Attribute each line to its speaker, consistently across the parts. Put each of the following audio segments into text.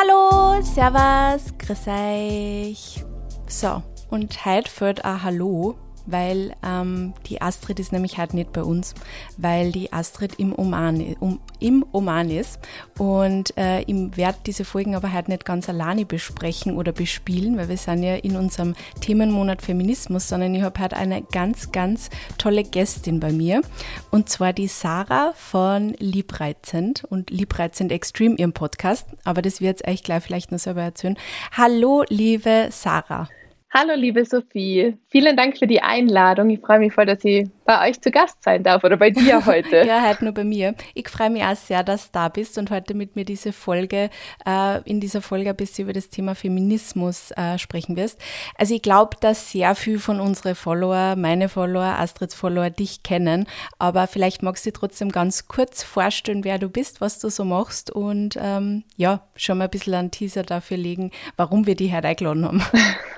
Speaker 1: Hallo, Servus, grüß euch. So, und heute fällt ein Hallo weil ähm, die Astrid ist nämlich halt nicht bei uns, weil die Astrid im Oman, um, im Oman ist. Und äh, ich werde diese Folgen aber halt nicht ganz alleine besprechen oder bespielen, weil wir sind ja in unserem Themenmonat Feminismus, sondern ich habe halt eine ganz, ganz tolle Gästin bei mir. Und zwar die Sarah von Liebreizend und Liebreizend Extreme, ihrem Podcast. Aber das wird euch gleich vielleicht noch selber erzählen. Hallo, liebe Sarah.
Speaker 2: Hallo, liebe Sophie. Vielen Dank für die Einladung. Ich freue mich voll, dass ich bei euch zu Gast sein darf oder bei dir heute.
Speaker 1: ja, halt nur bei mir. Ich freue mich auch sehr, dass du da bist und heute mit mir diese Folge, äh, in dieser Folge ein bisschen über das Thema Feminismus äh, sprechen wirst. Also ich glaube, dass sehr viel von unseren Follower, meine Follower, Astrids Follower dich kennen, aber vielleicht magst du trotzdem ganz kurz vorstellen, wer du bist, was du so machst und ähm, ja, schon mal ein bisschen einen Teaser dafür legen, warum wir dich heute eingeladen haben.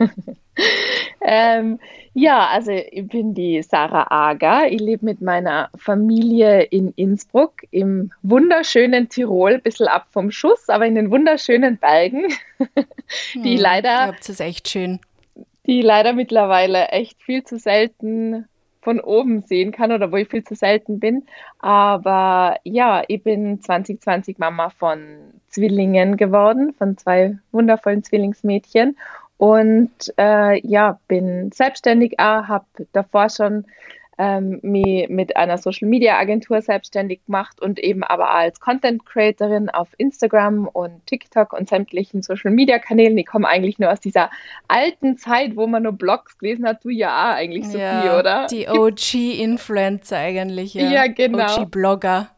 Speaker 2: ähm, ja, also ich bin die Sarah Ager. Ich lebe mit meiner Familie in Innsbruck im wunderschönen Tirol, ein bisschen ab vom Schuss, aber in den wunderschönen Bergen, die hm, leider.
Speaker 1: Ihr habt es echt schön.
Speaker 2: Die leider mittlerweile echt viel zu selten von oben sehen kann oder wo ich viel zu selten bin. Aber ja, ich bin 2020 Mama von Zwillingen geworden, von zwei wundervollen Zwillingsmädchen und äh, ja, bin selbstständig auch, habe davor schon ähm, mich mit einer Social Media Agentur selbstständig gemacht und eben aber als Content Creatorin auf Instagram und TikTok und sämtlichen Social Media Kanälen. Ich komme eigentlich nur aus dieser alten Zeit, wo man nur Blogs gelesen hat. Du ja auch eigentlich, Sophie, ja, oder?
Speaker 1: Die OG-Influencer eigentlich, ja.
Speaker 2: Ja, genau.
Speaker 1: OG-Blogger.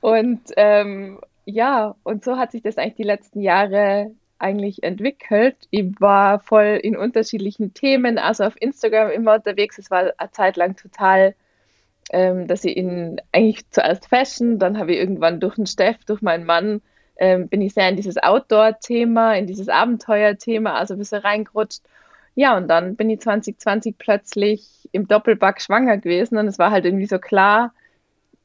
Speaker 2: Und ähm, ja, und so hat sich das eigentlich die letzten Jahre eigentlich entwickelt. Ich war voll in unterschiedlichen Themen, also auf Instagram immer unterwegs. Es war eine Zeit lang total, ähm, dass ich in eigentlich zuerst Fashion, dann habe ich irgendwann durch den Steff, durch meinen Mann, ähm, bin ich sehr in dieses Outdoor-Thema, in dieses Abenteuer-Thema, also ein bisschen reingerutscht. Ja, und dann bin ich 2020 plötzlich im Doppelback schwanger gewesen und es war halt irgendwie so klar,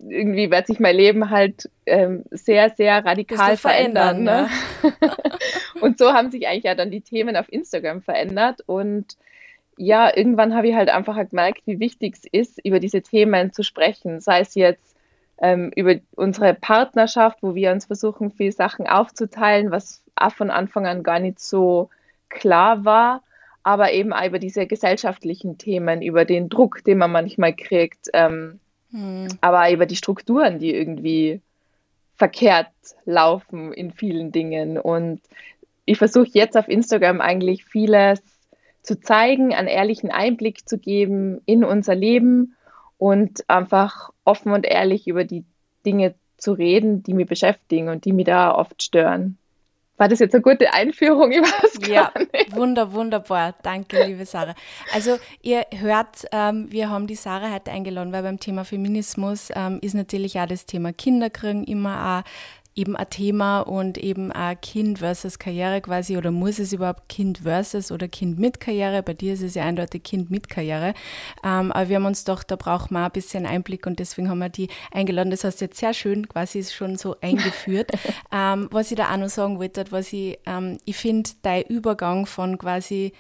Speaker 2: irgendwie wird sich mein Leben halt ähm, sehr, sehr radikal verändern. ne? und so haben sich eigentlich ja dann die Themen auf Instagram verändert. Und ja, irgendwann habe ich halt einfach gemerkt, wie wichtig es ist, über diese Themen zu sprechen. Sei es jetzt ähm, über unsere Partnerschaft, wo wir uns versuchen, viele Sachen aufzuteilen, was auch von Anfang an gar nicht so klar war aber eben auch über diese gesellschaftlichen Themen, über den Druck, den man manchmal kriegt, ähm, hm. Aber über die Strukturen, die irgendwie verkehrt laufen in vielen Dingen. Und ich versuche jetzt auf Instagram eigentlich vieles zu zeigen, einen ehrlichen Einblick zu geben in unser Leben und einfach offen und ehrlich über die Dinge zu reden, die mich beschäftigen und die mich da oft stören. War das jetzt eine gute Einführung? Ich weiß
Speaker 1: ja, wunder, wunderbar. Danke, liebe Sarah. Also ihr hört, ähm, wir haben die Sarah heute eingeladen, weil beim Thema Feminismus ähm, ist natürlich auch das Thema Kinderkriegen immer auch eben ein Thema und eben ein Kind versus Karriere quasi oder muss es überhaupt Kind versus oder Kind mit Karriere? Bei dir ist es ja eindeutig Kind mit Karriere. Ähm, aber wir haben uns doch, da brauchen wir ein bisschen Einblick und deswegen haben wir die eingeladen. Das hast du jetzt sehr schön quasi schon so eingeführt. ähm, was ich da auch noch sagen wollte, was ich, ähm, ich finde, dein Übergang von quasi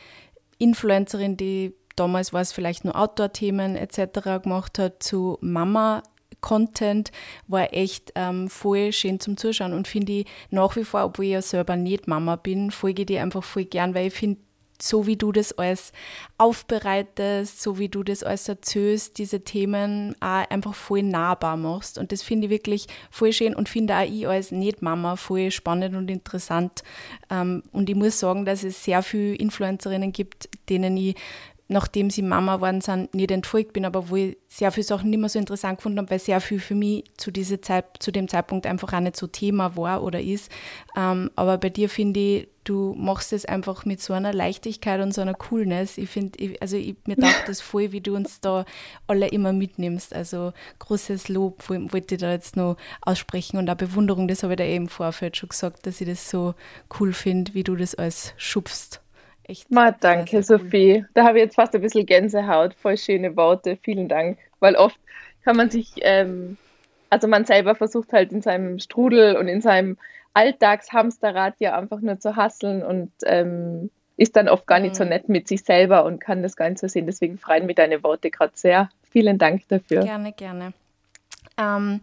Speaker 1: Influencerin, die damals war es vielleicht nur Outdoor-Themen etc. gemacht hat, zu Mama Content war echt ähm, voll schön zum Zuschauen und finde ich nach wie vor, obwohl ich ja selber nicht Mama bin, folge ich dir einfach voll gern, weil ich finde, so wie du das alles aufbereitest, so wie du das alles erzählst, diese Themen auch einfach voll nahbar machst. Und das finde ich wirklich voll schön und finde auch ich als Nicht-Mama voll spannend und interessant. Ähm, und ich muss sagen, dass es sehr viele Influencerinnen gibt, denen ich nachdem sie Mama geworden sind, nicht entfolgt bin, aber wo ich sehr viele Sachen nicht mehr so interessant gefunden habe, weil sehr viel für mich zu, diese Zeit, zu dem Zeitpunkt einfach auch nicht so Thema war oder ist. Ähm, aber bei dir finde ich, du machst es einfach mit so einer Leichtigkeit und so einer Coolness. Ich finde, also ich, mir taugt das voll, wie du uns da alle immer mitnimmst. Also großes Lob wollte ich da jetzt noch aussprechen und auch Bewunderung, das habe ich da eben im Vorfeld schon gesagt, dass ich das so cool finde, wie du das alles schubst
Speaker 2: echt. Ma, danke, sehr, sehr Sophie. Cool. Da habe ich jetzt fast ein bisschen Gänsehaut. Voll schöne Worte. Vielen Dank. Weil oft kann man sich, ähm, also man selber versucht halt in seinem Strudel und in seinem Alltagshamsterrad ja einfach nur zu hasseln und ähm, ist dann oft gar nicht so mhm. nett mit sich selber und kann das gar nicht so sehen. Deswegen freuen mich deine Worte gerade sehr. Vielen Dank dafür.
Speaker 1: Gerne, gerne. Ähm,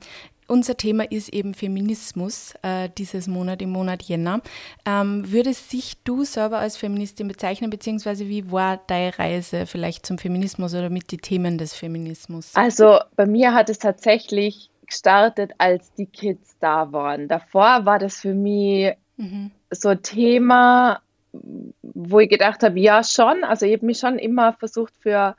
Speaker 1: unser Thema ist eben Feminismus äh, dieses Monat, im Monat Jänner. Ähm, würdest sich du selber als Feministin bezeichnen, beziehungsweise wie war deine Reise vielleicht zum Feminismus oder mit den Themen des Feminismus?
Speaker 2: Also bei mir hat es tatsächlich gestartet, als die Kids da waren. Davor war das für mich mhm. so ein Thema, wo ich gedacht habe, ja schon, also ich habe mich schon immer versucht für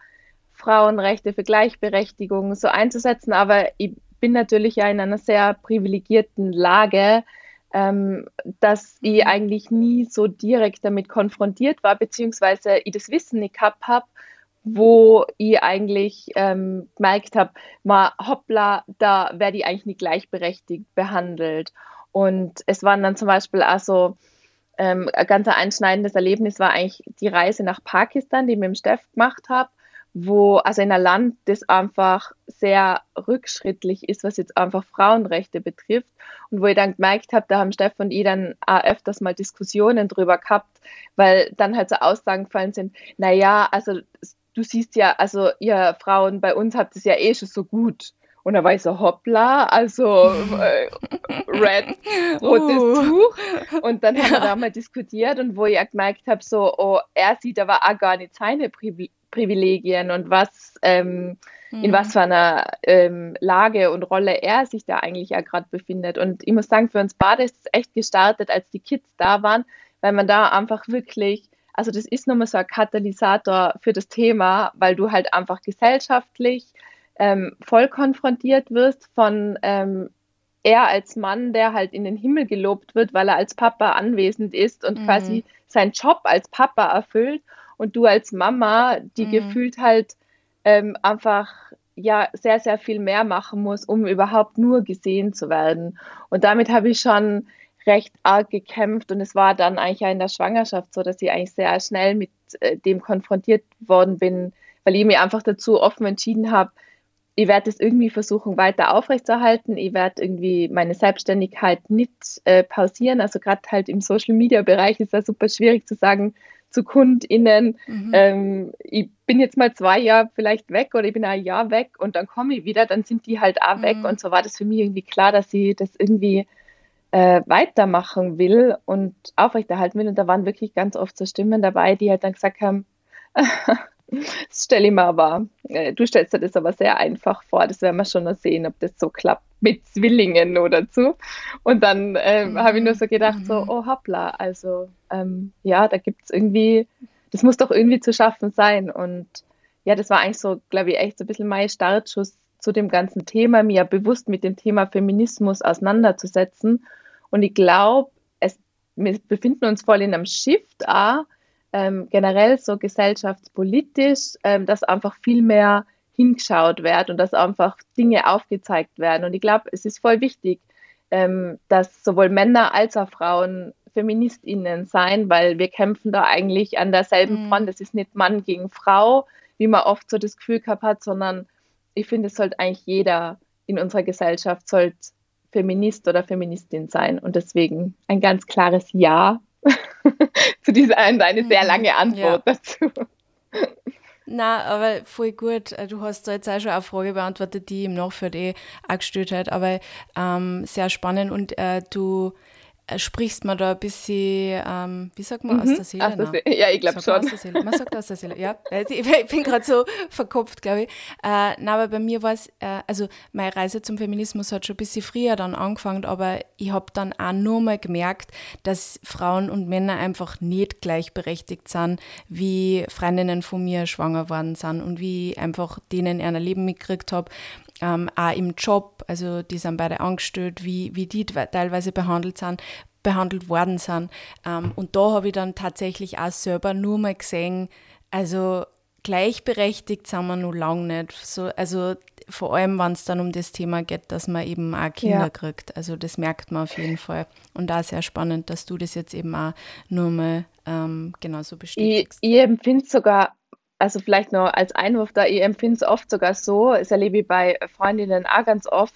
Speaker 2: Frauenrechte, für Gleichberechtigung so einzusetzen, aber ich bin natürlich ja in einer sehr privilegierten Lage, ähm, dass ich mhm. eigentlich nie so direkt damit konfrontiert war, beziehungsweise ich das Wissen nicht gehabt habe, wo ich eigentlich ähm, gemerkt habe, mal hoppla, da werde ich eigentlich nicht gleichberechtigt behandelt. Und es waren dann zum Beispiel also ähm, ein ganz einschneidendes Erlebnis war eigentlich die Reise nach Pakistan, die ich mit dem Steff gemacht habe wo, also in einem Land, das einfach sehr rückschrittlich ist, was jetzt einfach Frauenrechte betrifft. Und wo ich dann gemerkt habe, da haben Stefan und ich dann auch öfters mal Diskussionen drüber gehabt, weil dann halt so Aussagen gefallen sind, naja, also du siehst ja, also ihr Frauen bei uns habt es ja eh schon so gut. Und da war ich so, hoppla, also äh, red, rotes uh. Tuch. Und dann haben wir da mal diskutiert und wo ich auch gemerkt habe, so, oh, er sieht aber auch gar nicht seine Privilegien Privilegien und was, ähm, mhm. in was für einer ähm, Lage und Rolle er sich da eigentlich ja gerade befindet. Und ich muss sagen, für uns beide ist es echt gestartet, als die Kids da waren, weil man da einfach wirklich, also das ist nochmal so ein Katalysator für das Thema, weil du halt einfach gesellschaftlich ähm, voll konfrontiert wirst von ähm, er als Mann, der halt in den Himmel gelobt wird, weil er als Papa anwesend ist und mhm. quasi seinen Job als Papa erfüllt und du als Mama, die mhm. gefühlt halt ähm, einfach ja sehr, sehr viel mehr machen muss, um überhaupt nur gesehen zu werden. Und damit habe ich schon recht arg gekämpft und es war dann eigentlich ja in der Schwangerschaft so, dass ich eigentlich sehr schnell mit äh, dem konfrontiert worden bin, weil ich mir einfach dazu offen entschieden habe, ich werde es irgendwie versuchen weiter aufrechtzuerhalten. Ich werde irgendwie meine Selbstständigkeit nicht äh, pausieren. Also gerade halt im Social Media Bereich ist das super schwierig zu sagen, zu KundInnen, mhm. ähm, ich bin jetzt mal zwei Jahre vielleicht weg oder ich bin ein Jahr weg und dann komme ich wieder, dann sind die halt auch mhm. weg. Und so war das für mich irgendwie klar, dass ich das irgendwie äh, weitermachen will und aufrechterhalten will. Und da waren wirklich ganz oft so Stimmen dabei, die halt dann gesagt haben, das stelle ich mir aber, äh, du stellst dir das aber sehr einfach vor, das werden wir schon noch sehen, ob das so klappt mit Zwillingen oder so. Und dann äh, mhm. habe ich nur so gedacht, so, mhm. oh hoppla, also ähm, ja, da gibt es irgendwie, das muss doch irgendwie zu schaffen sein. Und ja, das war eigentlich so, glaube ich, echt so ein bisschen mein Startschuss zu dem ganzen Thema, mir bewusst mit dem Thema Feminismus auseinanderzusetzen. Und ich glaube, wir befinden uns voll in einem Shift auch, ähm, generell so gesellschaftspolitisch, ähm, dass einfach viel mehr hingeschaut wird und dass einfach Dinge aufgezeigt werden. Und ich glaube, es ist voll wichtig, ähm, dass sowohl Männer als auch Frauen FeministInnen sein, weil wir kämpfen da eigentlich an derselben mhm. Front. Es ist nicht Mann gegen Frau, wie man oft so das Gefühl gehabt hat, sondern ich finde, es sollte eigentlich jeder in unserer Gesellschaft sollte Feminist oder Feministin sein. Und deswegen ein ganz klares Ja zu dieser eine sehr mhm. lange Antwort ja. dazu.
Speaker 1: Na, aber voll gut. Äh, du hast da jetzt auch schon eine Frage beantwortet, die im Nachfeld eh auch gestellt hat, aber ähm, sehr spannend und äh, du sprichst man da ein bisschen, ähm, wie sagt man, mhm. aus der Seele? Aus der
Speaker 2: Seele. Ja, ich glaube schon.
Speaker 1: Man sagt aus der Seele, ja. Ich bin gerade so verkopft, glaube ich. Äh, na, aber bei mir war es, äh, also meine Reise zum Feminismus hat schon ein bisschen früher dann angefangen, aber ich habe dann auch nur mal gemerkt, dass Frauen und Männer einfach nicht gleichberechtigt sind, wie Freundinnen von mir schwanger worden sind und wie ich einfach denen ein Leben mitgekriegt habe ähm, auch im Job, also die sind beide angestellt, wie, wie die teilweise behandelt sind, behandelt worden sind. Ähm, und da habe ich dann tatsächlich auch selber nur mal gesehen, also gleichberechtigt sind wir noch lange nicht. So, also vor allem, wenn es dann um das Thema geht, dass man eben auch Kinder ja. kriegt. Also das merkt man auf jeden Fall. Und da sehr spannend, dass du das jetzt eben auch nur mal ähm, genauso bestätigst.
Speaker 2: Ich, ich empfinde sogar also vielleicht noch als Einwurf da, ich empfinde es oft sogar so, das erlebe ich bei Freundinnen auch ganz oft,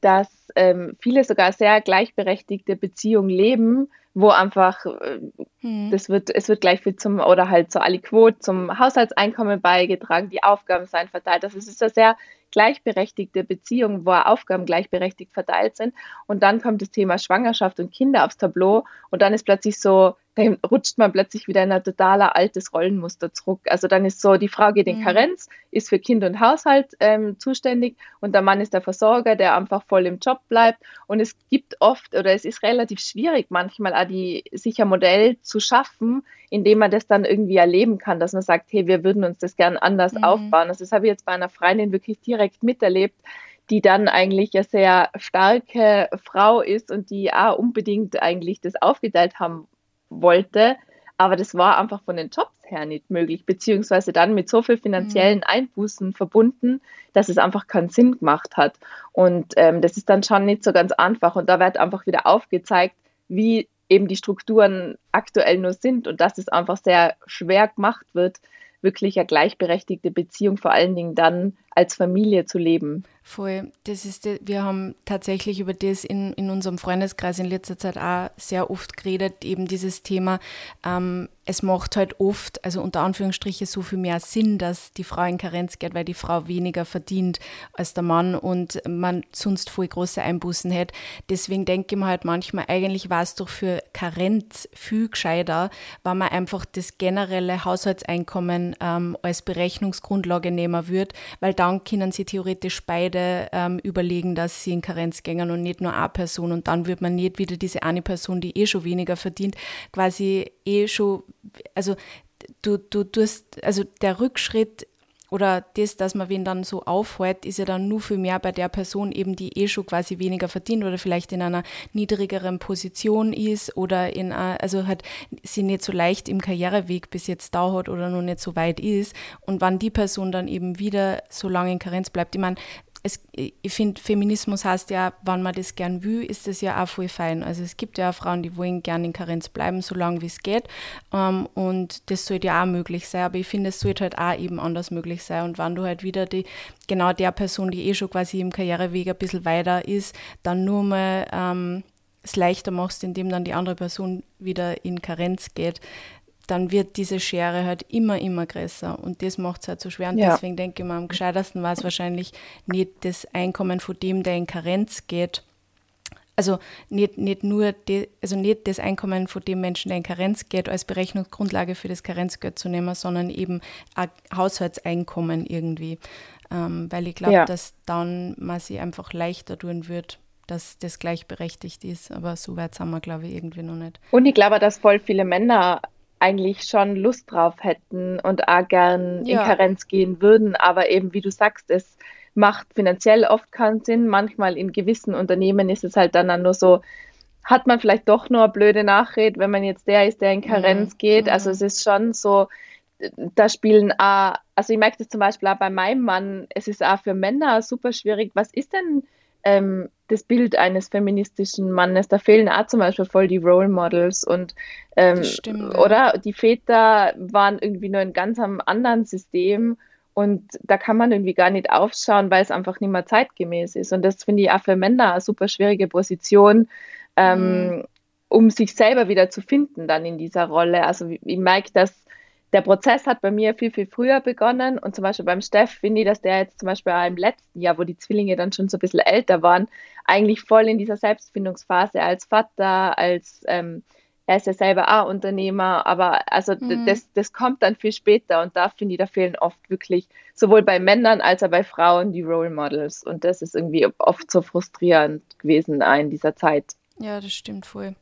Speaker 2: dass ähm, viele sogar sehr gleichberechtigte Beziehungen leben, wo einfach äh, hm. das wird, es wird gleich viel zum oder halt zur Aliquot, zum Haushaltseinkommen beigetragen, die Aufgaben seien verteilt. Das ist eine sehr gleichberechtigte Beziehung, wo Aufgaben gleichberechtigt verteilt sind. Und dann kommt das Thema Schwangerschaft und Kinder aufs Tableau und dann ist plötzlich so, dann rutscht man plötzlich wieder in ein totaler altes Rollenmuster zurück. Also dann ist so, die Frau geht in mhm. Karenz, ist für Kind und Haushalt ähm, zuständig und der Mann ist der Versorger, der einfach voll im Job bleibt. Und es gibt oft oder es ist relativ schwierig manchmal auch die, sich ein Modell zu schaffen, indem man das dann irgendwie erleben kann, dass man sagt, hey, wir würden uns das gern anders mhm. aufbauen. Also das habe ich jetzt bei einer Freundin wirklich direkt miterlebt die dann eigentlich eine sehr starke Frau ist und die auch unbedingt eigentlich das aufgeteilt haben wollte. Aber das war einfach von den Jobs her nicht möglich, beziehungsweise dann mit so viel finanziellen mhm. Einbußen verbunden, dass es einfach keinen Sinn gemacht hat. Und ähm, das ist dann schon nicht so ganz einfach. Und da wird einfach wieder aufgezeigt, wie eben die Strukturen aktuell nur sind und dass es einfach sehr schwer gemacht wird, wirklich eine gleichberechtigte Beziehung vor allen Dingen dann als Familie zu leben.
Speaker 1: Voll. Das ist, wir haben tatsächlich über das in, in unserem Freundeskreis in letzter Zeit auch sehr oft geredet, eben dieses Thema, ähm, es macht halt oft, also unter Anführungsstrichen, so viel mehr Sinn, dass die Frau in Karenz geht, weil die Frau weniger verdient als der Mann und man sonst voll große Einbußen hätte. Deswegen denke ich mir halt manchmal, eigentlich war es doch für Karenz viel gescheiter, wenn man einfach das generelle Haushaltseinkommen ähm, als Berechnungsgrundlage nehmen würde, weil dann können sie theoretisch beide ähm, überlegen, dass sie in Karenz gehen und nicht nur eine Person. Und dann wird man nicht wieder diese eine Person, die eh schon weniger verdient, quasi eh schon, also du, du tust, also der Rückschritt oder das, dass man wen dann so aufhält, ist ja dann nur viel mehr bei der Person eben, die eh schon quasi weniger verdient oder vielleicht in einer niedrigeren Position ist oder in, also hat sie nicht so leicht im Karriereweg bis jetzt da hat oder noch nicht so weit ist. Und wann die Person dann eben wieder so lange in Karenz bleibt, ich meine, es, ich finde, Feminismus heißt ja, wenn man das gern will, ist das ja auch voll fein. Also es gibt ja auch Frauen, die wollen gern in Karenz bleiben, so lange wie es geht. Ähm, und das sollte ja auch möglich sein. Aber ich finde, es sollte halt auch eben anders möglich sein. Und wenn du halt wieder die, genau der Person, die eh schon quasi im Karriereweg ein bisschen weiter ist, dann nur mal ähm, es leichter machst, indem dann die andere Person wieder in Karenz geht, dann wird diese Schere halt immer, immer größer. Und das macht es halt so schwer. Und ja. deswegen denke ich mal, am gescheitersten war es wahrscheinlich nicht das Einkommen von dem, der in Karenz geht. Also nicht, nicht nur die, also nicht das Einkommen von dem Menschen, der in Karenz geht, als Berechnungsgrundlage für das Karenzgeld zu nehmen, sondern eben ein Haushaltseinkommen irgendwie. Ähm, weil ich glaube, ja. dass dann man sich einfach leichter tun wird, dass das gleichberechtigt ist. Aber so weit sind wir, glaube ich, irgendwie noch nicht.
Speaker 2: Und ich glaube, dass voll viele Männer eigentlich schon Lust drauf hätten und auch gern ja. in Karenz gehen würden. Aber eben, wie du sagst, es macht finanziell oft keinen Sinn. Manchmal in gewissen Unternehmen ist es halt dann, nur so, hat man vielleicht doch nur eine blöde Nachrede, wenn man jetzt der ist, der in Karenz mhm. geht. Also mhm. es ist schon so, da spielen auch, also ich merke das zum Beispiel auch bei meinem Mann, es ist auch für Männer super schwierig. Was ist denn ähm, das Bild eines feministischen Mannes. Da fehlen auch zum Beispiel voll die Role Models und ähm, stimmt, oder die Väter waren irgendwie nur in ganz einem anderen System und da kann man irgendwie gar nicht aufschauen, weil es einfach nicht mehr zeitgemäß ist. Und das finde ich auch für Männer eine super schwierige Position, ähm, mhm. um sich selber wieder zu finden dann in dieser Rolle. Also ich merke, dass der Prozess hat bei mir viel, viel früher begonnen und zum Beispiel beim Steff finde ich, dass der jetzt zum Beispiel auch im letzten Jahr, wo die Zwillinge dann schon so ein bisschen älter waren, eigentlich voll in dieser Selbstfindungsphase als Vater, als ähm, er ist ja selber auch Unternehmer, aber also mhm. das, das kommt dann viel später und da finde ich, da fehlen oft wirklich sowohl bei Männern als auch bei Frauen die Role Models und das ist irgendwie oft so frustrierend gewesen in dieser Zeit.
Speaker 1: Ja, das stimmt voll.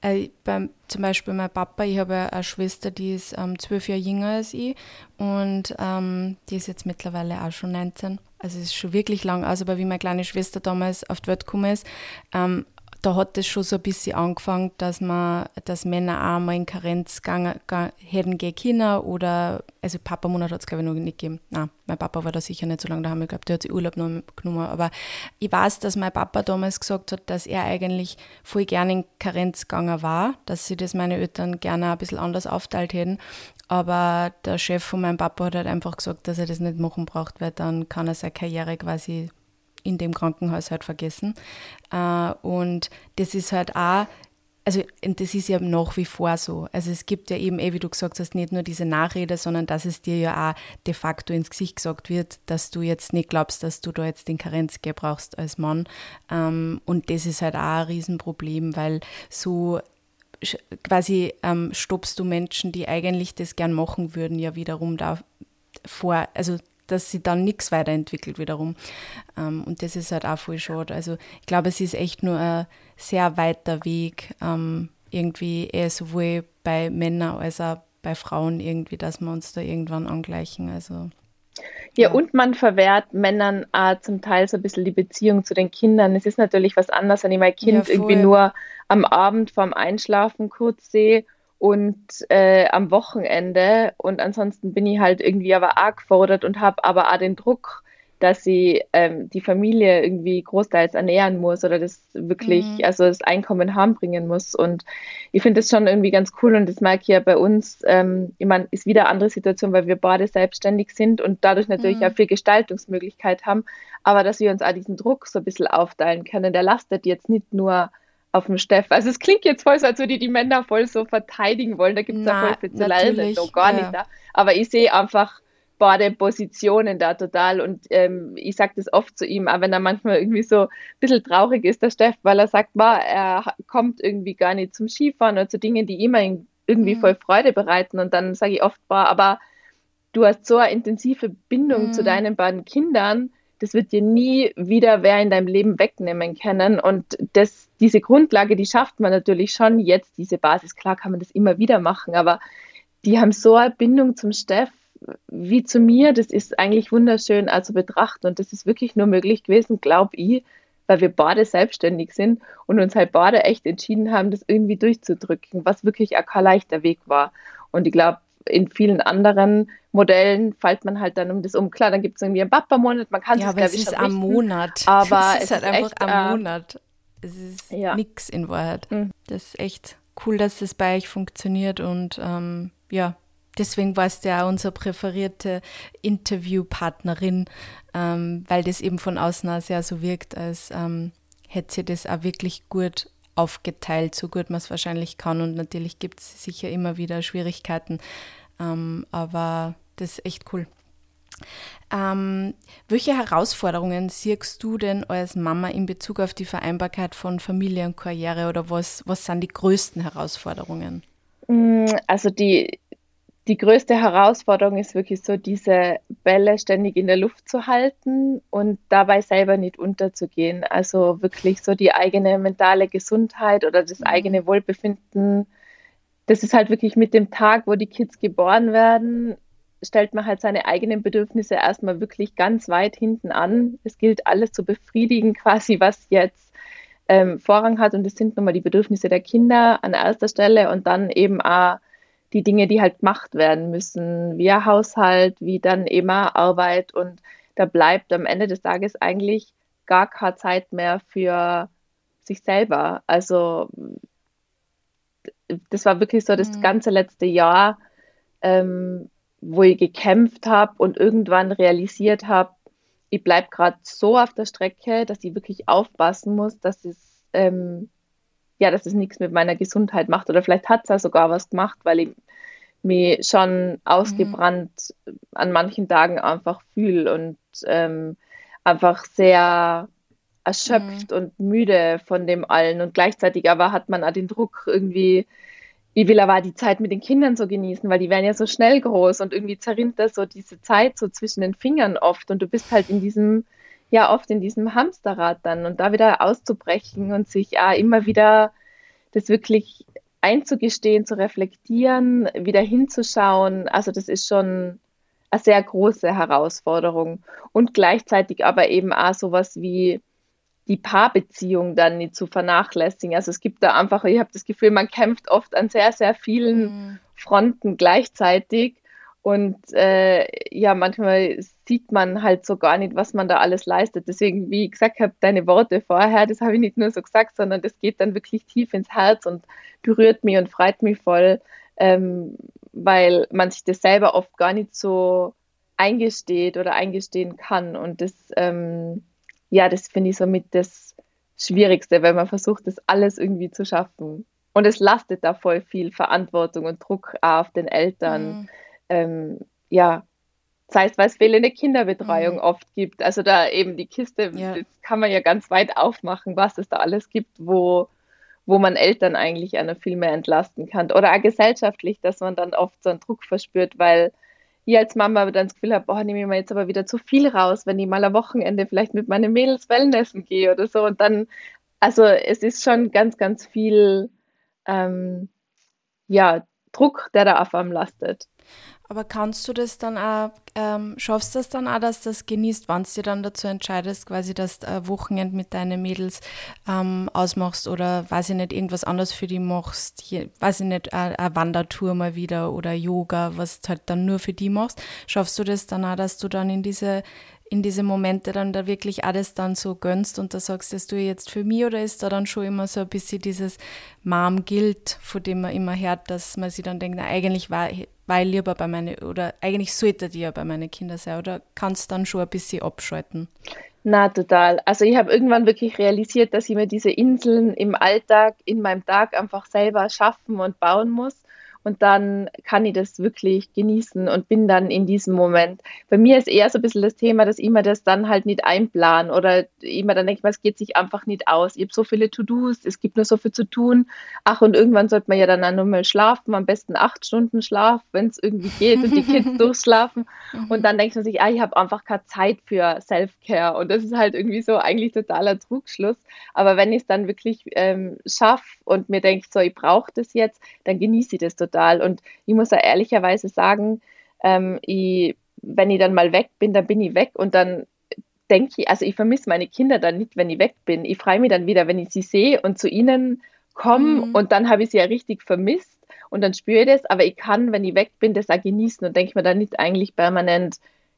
Speaker 1: Äh, beim, zum Beispiel mein Papa, ich habe eine Schwester, die ist ähm, zwölf Jahre jünger als ich und ähm, die ist jetzt mittlerweile auch schon 19. Also es ist schon wirklich lang aus, aber wie meine kleine Schwester damals auf die Welt gekommen ist, ähm, da hat es schon so ein bisschen angefangen, dass man, dass Männer auch mal in Karenz gegangen, hätten gehen können oder, also Papa-Monat hat es glaube ich noch nicht gegeben. Nein, mein Papa war da sicher nicht so lange daheim, ich glaube, der hat sich Urlaub genommen, aber ich weiß, dass mein Papa damals gesagt hat, dass er eigentlich voll gerne in Karenz gegangen war, dass sie das meine Eltern gerne ein bisschen anders aufteilt hätten, aber der Chef von meinem Papa hat halt einfach gesagt, dass er das nicht machen braucht, weil dann kann er seine Karriere quasi in dem Krankenhaus halt vergessen. Äh, und das ist halt auch also das ist ja nach wie vor so. Also es gibt ja eben, eh, wie du gesagt hast, nicht nur diese Nachrede, sondern dass es dir ja auch de facto ins Gesicht gesagt wird, dass du jetzt nicht glaubst, dass du da jetzt den Karenzgeld brauchst als Mann. Ähm, und das ist halt auch ein Riesenproblem, weil so quasi ähm, stoppst du Menschen, die eigentlich das gern machen würden, ja wiederum da vor, also dass sie dann nichts weiterentwickelt wiederum. Ähm, und das ist halt auch voll schade. Also ich glaube, es ist echt nur ein sehr weiter Weg, ähm, irgendwie eher sowohl bei Männern als auch bei Frauen irgendwie, dass wir uns da irgendwann angleichen. Also
Speaker 2: ja, und man verwehrt Männern auch zum Teil so ein bisschen die Beziehung zu den Kindern. Es ist natürlich was anderes, wenn ich mein Kind ja, irgendwie nur am Abend vorm Einschlafen kurz sehe und äh, am Wochenende. Und ansonsten bin ich halt irgendwie aber arg gefordert und habe aber auch den Druck, dass sie ähm, die Familie irgendwie großteils ernähren muss oder das wirklich, mhm. also das Einkommen harmbringen muss. Und ich finde das schon irgendwie ganz cool und das merke ich ja bei uns, ähm, ich meine, ist wieder eine andere Situation, weil wir beide selbstständig sind und dadurch natürlich mhm. auch viel Gestaltungsmöglichkeit haben, aber dass wir uns auch diesen Druck so ein bisschen aufteilen können, der lastet jetzt nicht nur auf dem Steff. Also es klingt jetzt voll so, als würde die die Männer voll so verteidigen wollen. Da gibt es ja voll lernen, so gar ja. nicht da. Aber ich sehe einfach beide Positionen da total und ähm, ich sage das oft zu ihm, auch wenn er manchmal irgendwie so ein bisschen traurig ist, der Steff, weil er sagt, ma, er kommt irgendwie gar nicht zum Skifahren oder zu Dingen, die immer irgendwie mhm. voll Freude bereiten und dann sage ich oft, boah, aber du hast so eine intensive Bindung mhm. zu deinen beiden Kindern, das wird dir nie wieder wer in deinem Leben wegnehmen können. Und das, diese Grundlage, die schafft man natürlich schon jetzt, diese Basis. Klar kann man das immer wieder machen, aber die haben so eine Bindung zum Steff wie zu mir. Das ist eigentlich wunderschön also betrachten. Und das ist wirklich nur möglich gewesen, glaube ich, weil wir beide selbstständig sind und uns halt beide echt entschieden haben, das irgendwie durchzudrücken, was wirklich auch kein leichter Weg war. Und ich glaube, in vielen anderen Modellen fällt man halt dann um das um. Klar, dann gibt es irgendwie einen Papa-Monat, man kann
Speaker 1: ja, es, glaube ich, schon am richten, Monat.
Speaker 2: Aber
Speaker 1: es ist, halt einfach echt, am äh, Monat. Es ist ja. nix in Wahrheit. Mhm. Das ist echt cool, dass das bei euch funktioniert und ähm, ja, deswegen warst du ja unsere präferierte Interviewpartnerin, ähm, weil das eben von außen auch sehr so wirkt, als ähm, hätte sie das auch wirklich gut aufgeteilt, so gut man es wahrscheinlich kann. Und natürlich gibt es sicher immer wieder Schwierigkeiten, ähm, aber das ist echt cool. Ähm, welche Herausforderungen siehst du denn als Mama in Bezug auf die Vereinbarkeit von Familie und Karriere oder was, was sind die größten Herausforderungen?
Speaker 2: Mm, also die, die größte Herausforderung ist wirklich so, diese Bälle ständig in der Luft zu halten und dabei selber nicht unterzugehen. Also wirklich so die eigene mentale Gesundheit oder das mhm. eigene Wohlbefinden. Das ist halt wirklich mit dem Tag, wo die Kids geboren werden, stellt man halt seine eigenen Bedürfnisse erstmal wirklich ganz weit hinten an. Es gilt alles zu befriedigen, quasi was jetzt ähm, Vorrang hat. Und das sind nun mal die Bedürfnisse der Kinder an erster Stelle und dann eben auch die Dinge, die halt gemacht werden müssen, wie Haushalt, wie dann immer Arbeit und da bleibt am Ende des Tages eigentlich gar keine Zeit mehr für sich selber. Also das war wirklich so das mhm. ganze letzte Jahr, ähm, wo ich gekämpft habe und irgendwann realisiert habe, ich bleibe gerade so auf der Strecke, dass ich wirklich aufpassen muss, dass es ähm, ja, dass es nichts mit meiner Gesundheit macht. Oder vielleicht hat es ja sogar was gemacht, weil ich mich schon ausgebrannt mhm. an manchen Tagen einfach fühle und ähm, einfach sehr erschöpft mhm. und müde von dem allen. Und gleichzeitig aber hat man auch den Druck irgendwie, ich will aber die Zeit mit den Kindern so genießen, weil die werden ja so schnell groß und irgendwie zerrinnt das so diese Zeit so zwischen den Fingern oft und du bist halt in diesem ja oft in diesem Hamsterrad dann und da wieder auszubrechen und sich ja immer wieder das wirklich einzugestehen, zu reflektieren, wieder hinzuschauen. Also das ist schon eine sehr große Herausforderung und gleichzeitig aber eben auch sowas wie die Paarbeziehung dann nicht zu vernachlässigen. Also es gibt da einfach, ich habe das Gefühl, man kämpft oft an sehr, sehr vielen mhm. Fronten gleichzeitig und äh, ja, manchmal sieht man halt so gar nicht, was man da alles leistet. Deswegen, wie ich gesagt habe, deine Worte vorher, das habe ich nicht nur so gesagt, sondern das geht dann wirklich tief ins Herz und berührt mich und freut mich voll, ähm, weil man sich das selber oft gar nicht so eingesteht oder eingestehen kann. Und das, ähm, ja, das finde ich somit das Schwierigste, weil man versucht, das alles irgendwie zu schaffen. Und es lastet da voll viel Verantwortung und Druck auf den Eltern. Mhm. Ähm, ja, sei es, weil es fehlende Kinderbetreuung mhm. oft gibt. Also da eben die Kiste, ja. das kann man ja ganz weit aufmachen, was es da alles gibt, wo, wo man Eltern eigentlich einer viel mehr entlasten kann. Oder auch gesellschaftlich, dass man dann oft so einen Druck verspürt, weil ich als Mama dann das Gefühl habe, boah, nehme ich mir jetzt aber wieder zu viel raus, wenn ich mal am Wochenende vielleicht mit meinen Mädels Wellnessen gehe oder so. Und dann, also es ist schon ganz, ganz viel, ähm, ja, Druck, der da auf einem lastet.
Speaker 1: Aber kannst du das dann auch, ähm, schaffst du das dann auch, dass du das genießt, wann du dir dann dazu entscheidest, quasi, dass du ein Wochenende mit deinen Mädels ähm, ausmachst oder, weiß ich nicht, irgendwas anderes für die machst, hier, weiß ich nicht, eine, eine Wandertour mal wieder oder Yoga, was du halt dann nur für die machst. Schaffst du das dann auch, dass du dann in diese in diese Momente dann da wirklich alles dann so gönnst und da sagst, das tue ich jetzt für mich oder ist da dann schon immer so ein bisschen dieses Mom-Guilt, von dem man immer hört, dass man sich dann denkt, na, eigentlich war, ich lieber bei meinen, oder eigentlich sollte die ja bei meinen Kindern sein oder kannst dann schon ein bisschen abschalten?
Speaker 2: Na, total. Also ich habe irgendwann wirklich realisiert, dass ich mir diese Inseln im Alltag, in meinem Tag einfach selber schaffen und bauen muss und dann kann ich das wirklich genießen und bin dann in diesem Moment. Bei mir ist eher so ein bisschen das Thema, dass ich mir das dann halt nicht einplan oder immer dann denke es geht sich einfach nicht aus. Ich habe so viele To-Dos, es gibt nur so viel zu tun. Ach, und irgendwann sollte man ja dann auch nur mal schlafen, am besten acht Stunden Schlaf, wenn es irgendwie geht und die Kids durchschlafen. Mhm. Und dann denkt man sich, ah, ich habe einfach keine Zeit für Self-Care. Und das ist halt irgendwie so eigentlich totaler Trugschluss. Aber wenn ich es dann wirklich ähm, schaffe und mir denke, so, ich brauche das jetzt, dann genieße ich das total total. Und ich muss da ehrlicherweise sagen, ähm, ich, wenn ich dann mal weg bin, dann bin ich weg und dann denke ich, also ich vermisse meine Kinder dann nicht, wenn ich weg bin. Ich freue mich dann wieder, wenn ich sie sehe und zu ihnen komme mhm. und dann habe ich sie ja richtig vermisst und dann spüre ich das, aber ich kann, wenn ich weg bin, das auch genießen und denke mir dann nicht eigentlich permanent,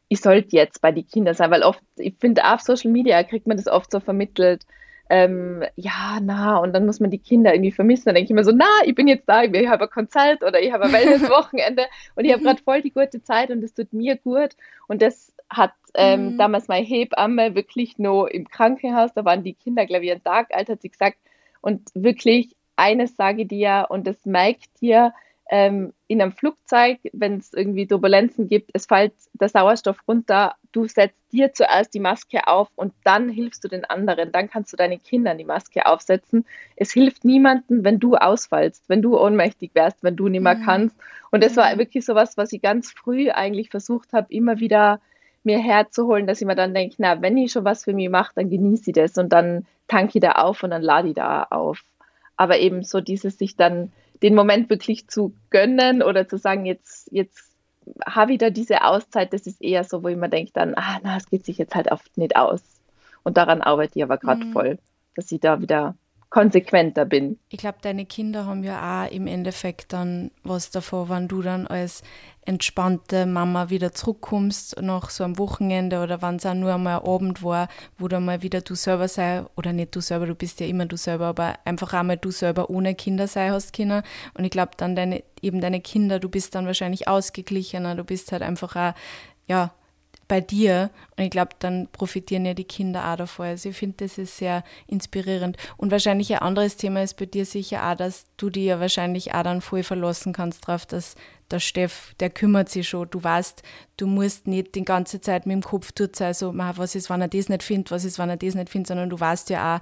Speaker 2: ich sollte jetzt bei den Kindern sein, weil oft, ich finde, auf Social Media kriegt man das oft so vermittelt, ähm, ja, na, und dann muss man die Kinder irgendwie vermissen. Dann denke ich immer so, na, ich bin jetzt da, ich habe ein Konzert oder ich habe ein Wellness-Wochenende und ich habe gerade voll die gute Zeit und es tut mir gut. Und das hat ähm, mhm. damals meine Hebamme wirklich nur im Krankenhaus, da waren die Kinder, glaube ich, einen Tag alt, hat sie gesagt. Und wirklich, eines sage ich dir, und das merkt dir, ähm, in einem Flugzeug, wenn es irgendwie Turbulenzen gibt, es fällt der Sauerstoff runter, du setzt dir zuerst die Maske auf und dann hilfst du den anderen, dann kannst du deinen Kindern die Maske aufsetzen. Es hilft niemandem, wenn du ausfallst, wenn du ohnmächtig wärst, wenn du nicht mehr mhm. kannst. Und das war mhm. wirklich so was, was ich ganz früh eigentlich versucht habe, immer wieder mir herzuholen, dass ich mir dann denke, na, wenn ich schon was für mich mache, dann genieße ich das und dann tanke ich da auf und dann lade ich da auf. Aber eben so dieses sich dann den Moment wirklich zu gönnen oder zu sagen, jetzt, jetzt habe ich da diese Auszeit, das ist eher so, wo ich mir denke dann, ah, na, es geht sich jetzt halt oft nicht aus. Und daran arbeite ich aber gerade mhm. voll, dass ich da wieder konsequenter bin.
Speaker 1: Ich glaube, deine Kinder haben ja auch im Endeffekt dann was davor, wenn du dann als entspannte Mama wieder zurückkommst nach so einem Wochenende oder wenn es auch nur einmal Abend war, wo du mal wieder du selber sei, oder nicht du selber, du bist ja immer du selber, aber einfach einmal du selber ohne Kinder sei hast Kinder. Und ich glaube dann deine, eben deine Kinder, du bist dann wahrscheinlich ausgeglichener, du bist halt einfach auch, ja, bei dir. Und ich glaube, dann profitieren ja die Kinder auch davon. Also ich finde, das ist sehr inspirierend. Und wahrscheinlich ein anderes Thema ist bei dir sicher auch, dass du dir ja wahrscheinlich auch dann voll verlassen kannst drauf, dass der Steff, der kümmert sich schon. Du weißt, du musst nicht die ganze Zeit mit dem Kopf tut sein, so, was ist, wenn er das nicht findet, was ist, wenn er das nicht findet, sondern du weißt ja auch,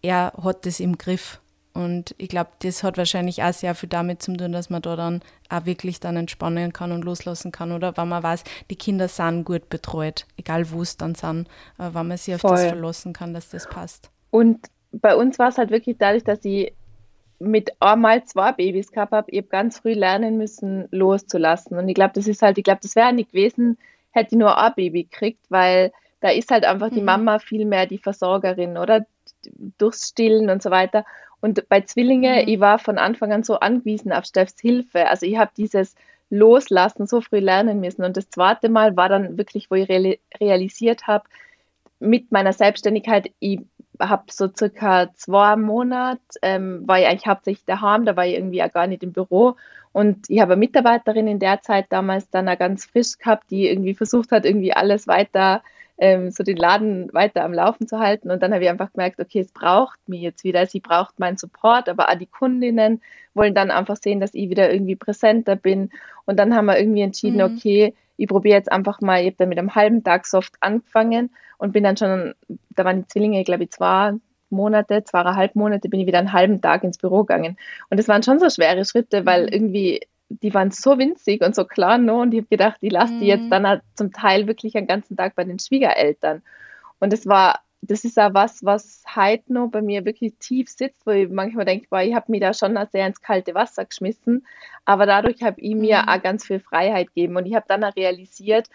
Speaker 1: er hat das im Griff. Und ich glaube, das hat wahrscheinlich auch sehr viel damit zu tun, dass man da dann auch wirklich dann entspannen kann und loslassen kann. Oder wenn man weiß, die Kinder sind gut betreut, egal wo es dann sind, aber wenn man sich auf Voll. das verlassen kann, dass das passt.
Speaker 2: Und bei uns war es halt wirklich dadurch, dass ich mit einmal zwei Babys gehabt habe, ich habe ganz früh lernen müssen, loszulassen. Und ich glaube, das ist halt, ich glaube, das wäre nicht gewesen, hätte ich nur ein Baby gekriegt, weil da ist halt einfach mhm. die Mama viel mehr die Versorgerin, oder? Durchs Stillen und so weiter. Und bei Zwillinge, mhm. ich war von Anfang an so angewiesen auf Steffs Hilfe. Also ich habe dieses Loslassen so früh lernen müssen. Und das zweite Mal war dann wirklich, wo ich realisiert habe, mit meiner Selbstständigkeit, ich habe so circa zwei Monate, ähm, war ich eigentlich hauptsächlich daheim, da war ich irgendwie auch gar nicht im Büro. Und ich habe eine Mitarbeiterin in der Zeit damals dann auch ganz frisch gehabt, die irgendwie versucht hat, irgendwie alles weiter ähm, so den Laden weiter am Laufen zu halten. Und dann habe ich einfach gemerkt, okay, es braucht mich jetzt wieder. Sie braucht meinen Support, aber auch die Kundinnen wollen dann einfach sehen, dass ich wieder irgendwie präsenter bin. Und dann haben wir irgendwie entschieden, mhm. okay, ich probiere jetzt einfach mal, ich habe dann mit einem halben Tag Soft angefangen und bin dann schon, da waren die Zwillinge, glaube ich, zwei Monate, zweieinhalb Monate, bin ich wieder einen halben Tag ins Büro gegangen. Und das waren schon so schwere Schritte, weil mhm. irgendwie die waren so winzig und so klein noch und ich habe gedacht, ich lasse die jetzt mhm. dann halt zum Teil wirklich einen ganzen Tag bei den Schwiegereltern. Und das war, das ist auch was, was heute noch bei mir wirklich tief sitzt, wo ich manchmal denke, boah, ich habe mich da schon sehr ins kalte Wasser geschmissen, aber dadurch habe ich mir mhm. auch ganz viel Freiheit gegeben und ich habe dann auch realisiert,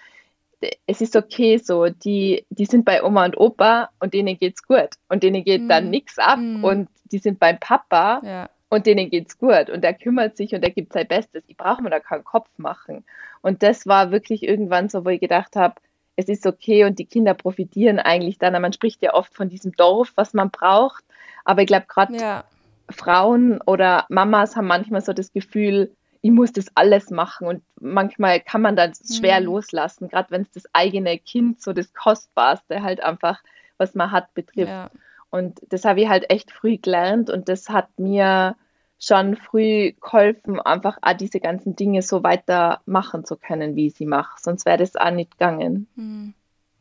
Speaker 2: es ist okay so, die, die sind bei Oma und Opa und denen geht's gut und denen geht mhm. dann nichts ab mhm. und die sind beim Papa ja und denen geht's gut und der kümmert sich und der gibt sein Bestes. Ich brauche mir da keinen Kopf machen. Und das war wirklich irgendwann so, wo ich gedacht habe, es ist okay und die Kinder profitieren eigentlich dann. Man spricht ja oft von diesem Dorf, was man braucht. Aber ich glaube, gerade ja. Frauen oder Mamas haben manchmal so das Gefühl, ich muss das alles machen und manchmal kann man das schwer mhm. loslassen, gerade wenn es das eigene Kind so das Kostbarste halt einfach, was man hat, betrifft. Ja. Und das habe ich halt echt früh gelernt und das hat mir schon früh geholfen, einfach auch diese ganzen Dinge so weitermachen zu können, wie ich sie mache. Sonst wäre das auch nicht gegangen.
Speaker 1: Mhm.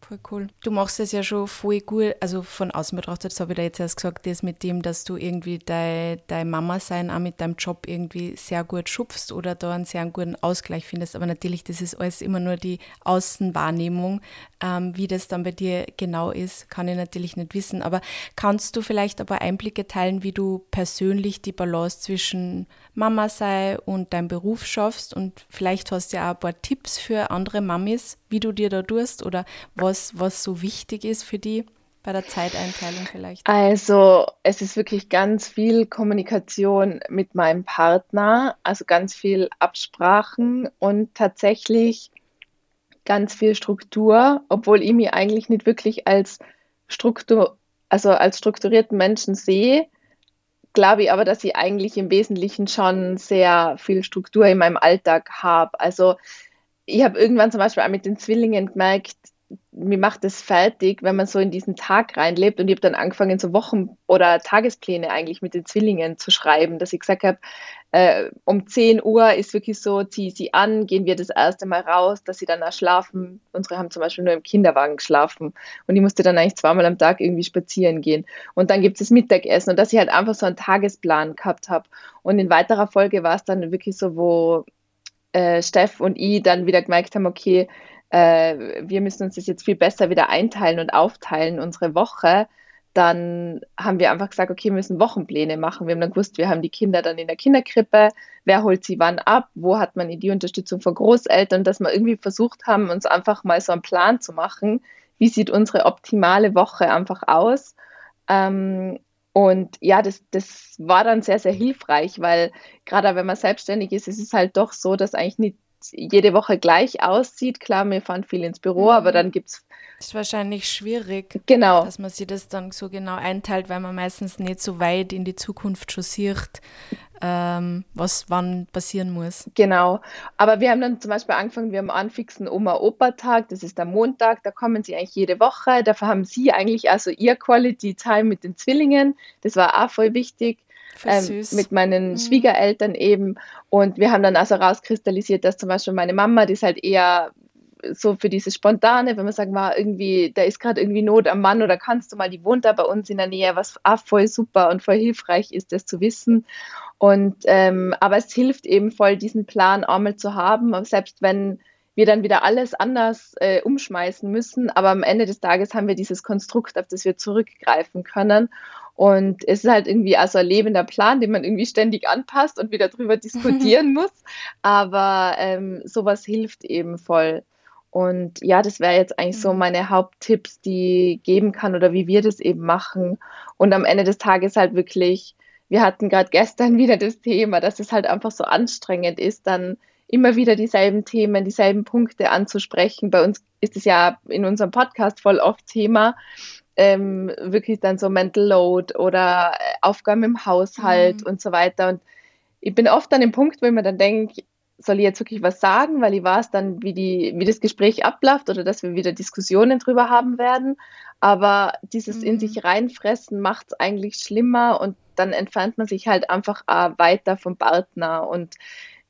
Speaker 1: Voll cool. Du machst es ja schon voll gut, also von außen betrachtet, das habe ich da jetzt erst gesagt, das mit dem, dass du irgendwie dein Mama sein auch mit deinem Job irgendwie sehr gut schupfst oder da einen sehr guten Ausgleich findest. Aber natürlich, das ist alles immer nur die Außenwahrnehmung. Ähm, wie das dann bei dir genau ist, kann ich natürlich nicht wissen. Aber kannst du vielleicht aber Einblicke teilen, wie du persönlich die Balance zwischen Mama sei und deinem Beruf schaffst? Und vielleicht hast du ja auch ein paar Tipps für andere Mamis, wie du dir da tust oder was, was so wichtig ist für die bei der Zeiteinteilung vielleicht?
Speaker 2: Also es ist wirklich ganz viel Kommunikation mit meinem Partner, also ganz viel Absprachen und tatsächlich ganz viel Struktur, obwohl ich mich eigentlich nicht wirklich als Struktur, also als strukturierten Menschen sehe, glaube ich aber, dass ich eigentlich im Wesentlichen schon sehr viel Struktur in meinem Alltag habe. Also ich habe irgendwann zum Beispiel auch mit den Zwillingen gemerkt, mir macht es fertig, wenn man so in diesen Tag reinlebt. Und ich habe dann angefangen, so Wochen- oder Tagespläne eigentlich mit den Zwillingen zu schreiben, dass ich gesagt habe, äh, um 10 Uhr ist wirklich so, zieh sie an, gehen wir das erste Mal raus, dass sie dann auch schlafen. Unsere haben zum Beispiel nur im Kinderwagen geschlafen und ich musste dann eigentlich zweimal am Tag irgendwie spazieren gehen. Und dann gibt es Mittagessen und dass ich halt einfach so einen Tagesplan gehabt habe. Und in weiterer Folge war es dann wirklich so, wo äh, Steff und ich dann wieder gemerkt haben, okay, äh, wir müssen uns das jetzt viel besser wieder einteilen und aufteilen, unsere Woche, dann haben wir einfach gesagt, okay, wir müssen Wochenpläne machen. Wir haben dann gewusst, wir haben die Kinder dann in der Kinderkrippe, wer holt sie wann ab, wo hat man die Unterstützung von Großeltern, dass wir irgendwie versucht haben, uns einfach mal so einen Plan zu machen, wie sieht unsere optimale Woche einfach aus. Ähm, und ja, das, das war dann sehr, sehr hilfreich, weil gerade wenn man selbstständig ist, ist es halt doch so, dass eigentlich nicht jede Woche gleich aussieht. Klar, wir fahren viel ins Büro, mhm. aber dann gibt es.
Speaker 1: Ist wahrscheinlich schwierig,
Speaker 2: genau.
Speaker 1: dass man sich das dann so genau einteilt, weil man meistens nicht so weit in die Zukunft schon sieht, ähm, was wann passieren muss.
Speaker 2: Genau. Aber wir haben dann zum Beispiel angefangen, wir haben einen fixen Oma-Opa-Tag, das ist der Montag, da kommen sie eigentlich jede Woche. Dafür haben sie eigentlich also ihr Quality Time mit den Zwillingen. Das war auch voll wichtig ähm, mit meinen mhm. Schwiegereltern eben. Und wir haben dann also rauskristallisiert, dass zum Beispiel meine Mama, die ist halt eher so für dieses Spontane, wenn man sagt, mal irgendwie, da ist gerade irgendwie Not am Mann oder kannst du mal, die wohnt da bei uns in der Nähe, was auch voll super und voll hilfreich ist, das zu wissen. Und ähm, aber es hilft eben voll, diesen Plan einmal zu haben, selbst wenn wir dann wieder alles anders äh, umschmeißen müssen. Aber am Ende des Tages haben wir dieses Konstrukt, auf das wir zurückgreifen können. Und es ist halt irgendwie also ein lebender Plan, den man irgendwie ständig anpasst und wieder drüber diskutieren muss. Aber ähm, sowas hilft eben voll. Und ja, das wäre jetzt eigentlich so mhm. meine Haupttipps, die geben kann oder wie wir das eben machen. Und am Ende des Tages halt wirklich, wir hatten gerade gestern wieder das Thema, dass es halt einfach so anstrengend ist, dann immer wieder dieselben Themen, dieselben Punkte anzusprechen. Bei uns ist es ja in unserem Podcast voll oft Thema ähm, wirklich dann so Mental Load oder äh, Aufgaben im Haushalt mhm. und so weiter. Und ich bin oft an dem Punkt, wo ich mir dann denke, soll ich jetzt wirklich was sagen, weil ich weiß dann, wie, die, wie das Gespräch abläuft oder dass wir wieder Diskussionen drüber haben werden. Aber dieses mhm. in sich reinfressen macht es eigentlich schlimmer und dann entfernt man sich halt einfach weiter vom Partner. Und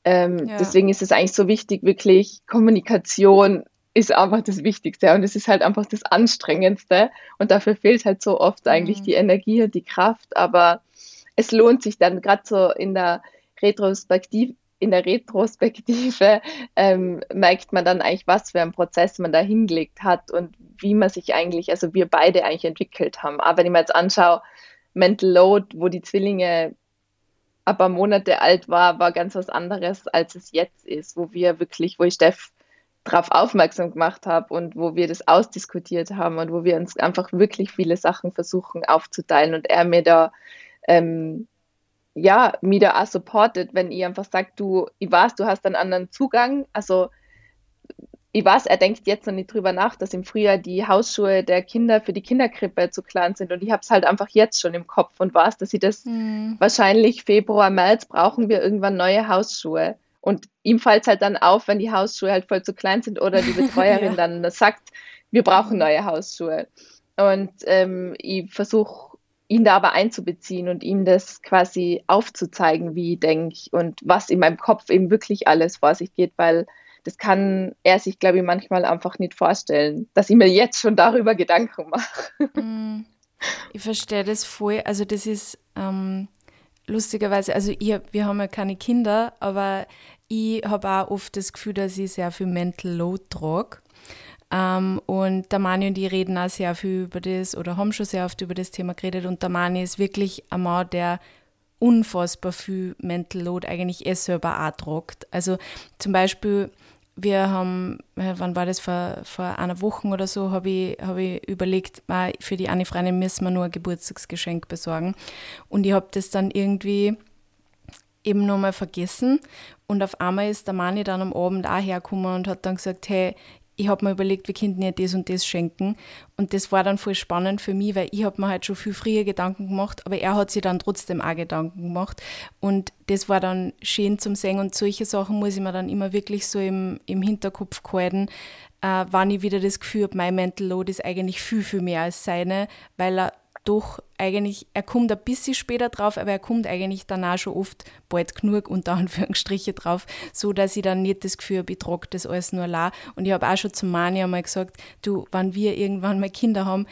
Speaker 2: ähm, ja. deswegen ist es eigentlich so wichtig, wirklich Kommunikation ist einfach das Wichtigste und es ist halt einfach das Anstrengendste und dafür fehlt halt so oft eigentlich mhm. die Energie und die Kraft, aber es lohnt sich dann gerade so in der Retrospektive, in der Retrospektive ähm, merkt man dann eigentlich, was für einen Prozess man da hingelegt hat und wie man sich eigentlich, also wir beide eigentlich entwickelt haben. Aber wenn ich mir jetzt anschaue, Mental Load, wo die Zwillinge ein paar Monate alt war, war ganz was anderes, als es jetzt ist, wo wir wirklich, wo ich Steff darauf aufmerksam gemacht habe und wo wir das ausdiskutiert haben und wo wir uns einfach wirklich viele Sachen versuchen aufzuteilen und er mir da ähm, ja, mir da auch supportet, wenn ich einfach sagt, du, ich weiß, du hast einen anderen Zugang, also ich weiß, er denkt jetzt noch nicht drüber nach, dass im Frühjahr die Hausschuhe der Kinder für die Kinderkrippe zu klein sind und ich habe es halt einfach jetzt schon im Kopf und weiß, dass sie das mhm. wahrscheinlich Februar, März brauchen wir irgendwann neue Hausschuhe. Und ihm fällt es halt dann auf, wenn die Hausschuhe halt voll zu klein sind oder die Betreuerin ja. dann sagt, wir brauchen neue Hausschuhe. Und ähm, ich versuche ihn da aber einzubeziehen und ihm das quasi aufzuzeigen, wie ich denke und was in meinem Kopf eben wirklich alles vor sich geht, weil das kann er sich, glaube ich, manchmal einfach nicht vorstellen, dass ich mir jetzt schon darüber Gedanken mache.
Speaker 1: Mm. Ich verstehe das voll. Also das ist ähm, lustigerweise, also ich, wir haben ja keine Kinder, aber ich habe auch oft das Gefühl, dass ich sehr viel Mental Load trage. Ähm, und der Mani und ich reden auch sehr viel über das oder haben schon sehr oft über das Thema geredet. Und der Mani ist wirklich ein Mann, der unfassbar viel Mental Load eigentlich eh selber auch tragt. Also zum Beispiel, wir haben, äh, wann war das, vor, vor einer Woche oder so, habe ich, hab ich überlegt, für die eine Freundin müssen wir nur ein Geburtstagsgeschenk besorgen. Und ich habe das dann irgendwie eben nochmal vergessen. Und auf einmal ist der Mani dann am Abend auch hergekommen und hat dann gesagt, hey, ich habe mir überlegt, wir könnten ihr das und das schenken. Und das war dann voll spannend für mich, weil ich habe mir halt schon viel früher Gedanken gemacht, aber er hat sich dann trotzdem auch Gedanken gemacht. Und das war dann schön zum Singen. Und solche Sachen muss ich mir dann immer wirklich so im, im Hinterkopf halten, äh, wann ich wieder das Gefühl habe, mein Mental Load ist eigentlich viel, viel mehr als seine, weil er doch eigentlich, er kommt ein bisschen später drauf, aber er kommt eigentlich danach schon oft bald genug unter Anführungsstriche drauf, so dass ich dann nicht das Gefühl habe, ich trage das alles nur la. Und ich habe auch schon zu Mani einmal gesagt, du, wenn wir irgendwann mal Kinder haben,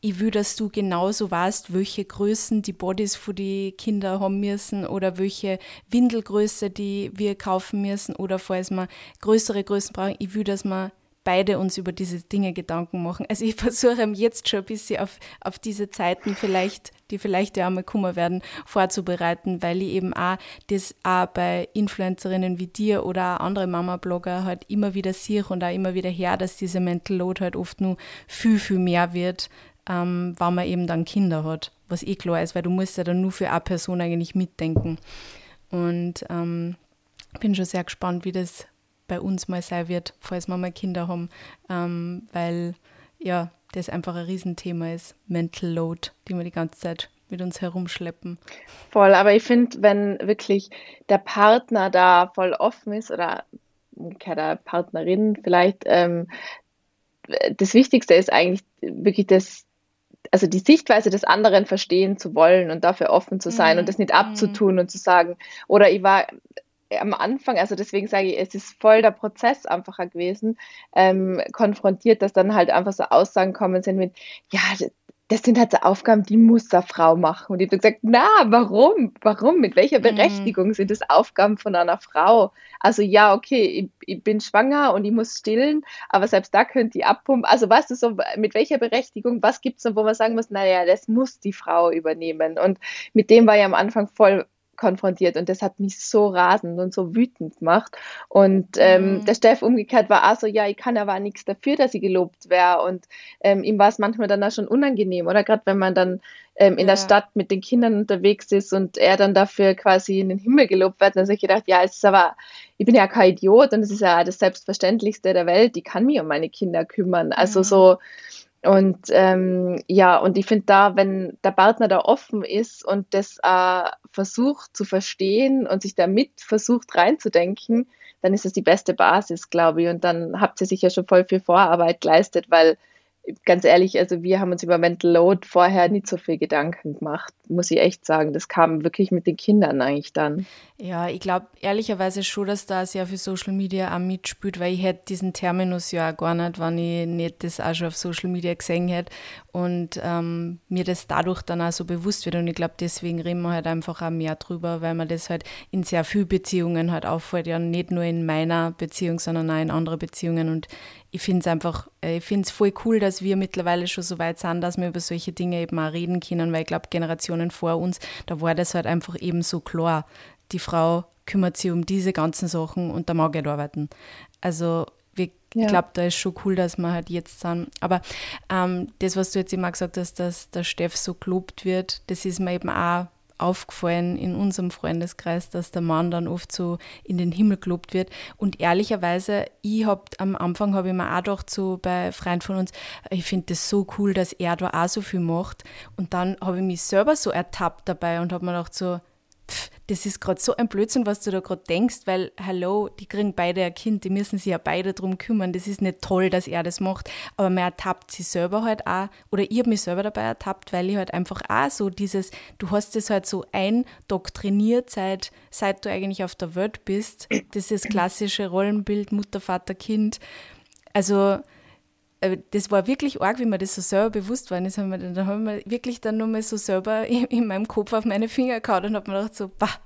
Speaker 1: ich will, dass du genauso weißt, welche Größen die Bodies für die Kinder haben müssen oder welche Windelgröße die wir kaufen müssen oder falls wir größere Größen brauchen. Ich will, dass wir beide uns über diese Dinge Gedanken machen. Also ich versuche jetzt schon ein bisschen auf, auf diese Zeiten vielleicht, die vielleicht ja einmal kommen werden, vorzubereiten, weil ich eben auch das auch bei Influencerinnen wie dir oder auch andere Mama-Blogger halt immer wieder sehe und auch immer wieder her, dass diese Mental Load halt oft nur viel, viel mehr wird, ähm, wenn man eben dann Kinder hat, was eh klar ist, weil du musst ja dann nur für eine Person eigentlich mitdenken. Und ähm, bin schon sehr gespannt, wie das bei uns mal sein wird, falls wir mal Kinder haben, ähm, weil ja, das einfach ein Riesenthema ist, Mental Load, die wir die ganze Zeit mit uns herumschleppen.
Speaker 2: Voll, aber ich finde, wenn wirklich der Partner da voll offen ist oder der Partnerin vielleicht, ähm, das Wichtigste ist eigentlich wirklich das, also die Sichtweise des anderen verstehen zu wollen und dafür offen zu sein mm, und das nicht abzutun mm. und zu sagen, oder ich war am Anfang, also deswegen sage ich, es ist voll der Prozess einfacher gewesen, ähm, konfrontiert, dass dann halt einfach so Aussagen kommen sind mit, ja, das sind halt so Aufgaben, die muss eine Frau machen. Und ich habe gesagt, na, warum? Warum? Mit welcher mhm. Berechtigung mhm. sind das Aufgaben von einer Frau? Also ja, okay, ich, ich, bin schwanger und ich muss stillen, aber selbst da könnt ihr abpumpen. Also weißt du so, mit welcher Berechtigung, was gibt es noch, wo man sagen muss, naja, das muss die Frau übernehmen. Und mit dem war ich am Anfang voll konfrontiert und das hat mich so rasend und so wütend gemacht. Und ähm, mhm. der Steff umgekehrt war auch so, ja, ich kann aber nichts dafür, dass ich gelobt wäre. Und ähm, ihm war es manchmal dann auch schon unangenehm, oder gerade wenn man dann ähm, in ja. der Stadt mit den Kindern unterwegs ist und er dann dafür quasi in den Himmel gelobt wird, dann habe ich gedacht, ja, es ist aber, ich bin ja kein Idiot und es ist ja das Selbstverständlichste der Welt, ich kann mich um meine Kinder kümmern. Also mhm. so, Und ähm, ja, und ich finde da, wenn der Partner da offen ist und das äh, versucht zu verstehen und sich damit versucht reinzudenken, dann ist das die beste Basis, glaube ich. Und dann habt ihr sich ja schon voll viel Vorarbeit geleistet, weil ganz ehrlich, also wir haben uns über Mental Load vorher nicht so viel Gedanken gemacht, muss ich echt sagen. Das kam wirklich mit den Kindern eigentlich dann.
Speaker 1: Ja, ich glaube ehrlicherweise schon, dass da sehr viel Social Media auch mitspielt, weil ich hätte diesen Terminus ja auch gar nicht, wenn ich nicht das auch schon auf Social Media gesehen hätte und ähm, mir das dadurch dann auch so bewusst wird. Und ich glaube, deswegen reden wir halt einfach auch mehr drüber, weil man das halt in sehr vielen Beziehungen halt auffällt, ja nicht nur in meiner Beziehung, sondern auch in anderen Beziehungen. Und ich finde es einfach, äh, ich finde es voll cool, dass wir mittlerweile schon so weit sind, dass wir über solche Dinge eben auch reden können, weil ich glaube, Generationen vor uns, da war das halt einfach eben so klar. Die Frau kümmert sich um diese ganzen Sachen und da mag ich arbeiten. Also wir, ja. ich glaube, da ist schon cool, dass wir halt jetzt sind. Aber ähm, das, was du jetzt immer gesagt hast, dass der Steff so gelobt wird, das ist mir eben auch aufgefallen in unserem Freundeskreis, dass der Mann dann oft so in den Himmel gelobt wird. Und ehrlicherweise, ich habe am Anfang habe ich mir auch gedacht, so bei Freunden von uns, ich finde das so cool, dass er da auch so viel macht. Und dann habe ich mich selber so ertappt dabei und habe mir gedacht, so, pff, das ist gerade so ein Blödsinn, was du da gerade denkst, weil, hallo, die kriegen beide ein Kind, die müssen sich ja beide drum kümmern. Das ist nicht toll, dass er das macht, aber man ertappt sich selber halt auch, oder ich habe mich selber dabei ertappt, weil ich halt einfach auch so dieses, du hast das halt so eindoktriniert, seit, seit du eigentlich auf der Welt bist, dieses klassische Rollenbild Mutter, Vater, Kind. Also, das war wirklich arg, wie mir das so selber bewusst war. Das haben wir, dann haben wir wirklich dann nochmal so selber in, in, meinem Kopf auf meine Finger gehauen und habe mir gedacht so, bah.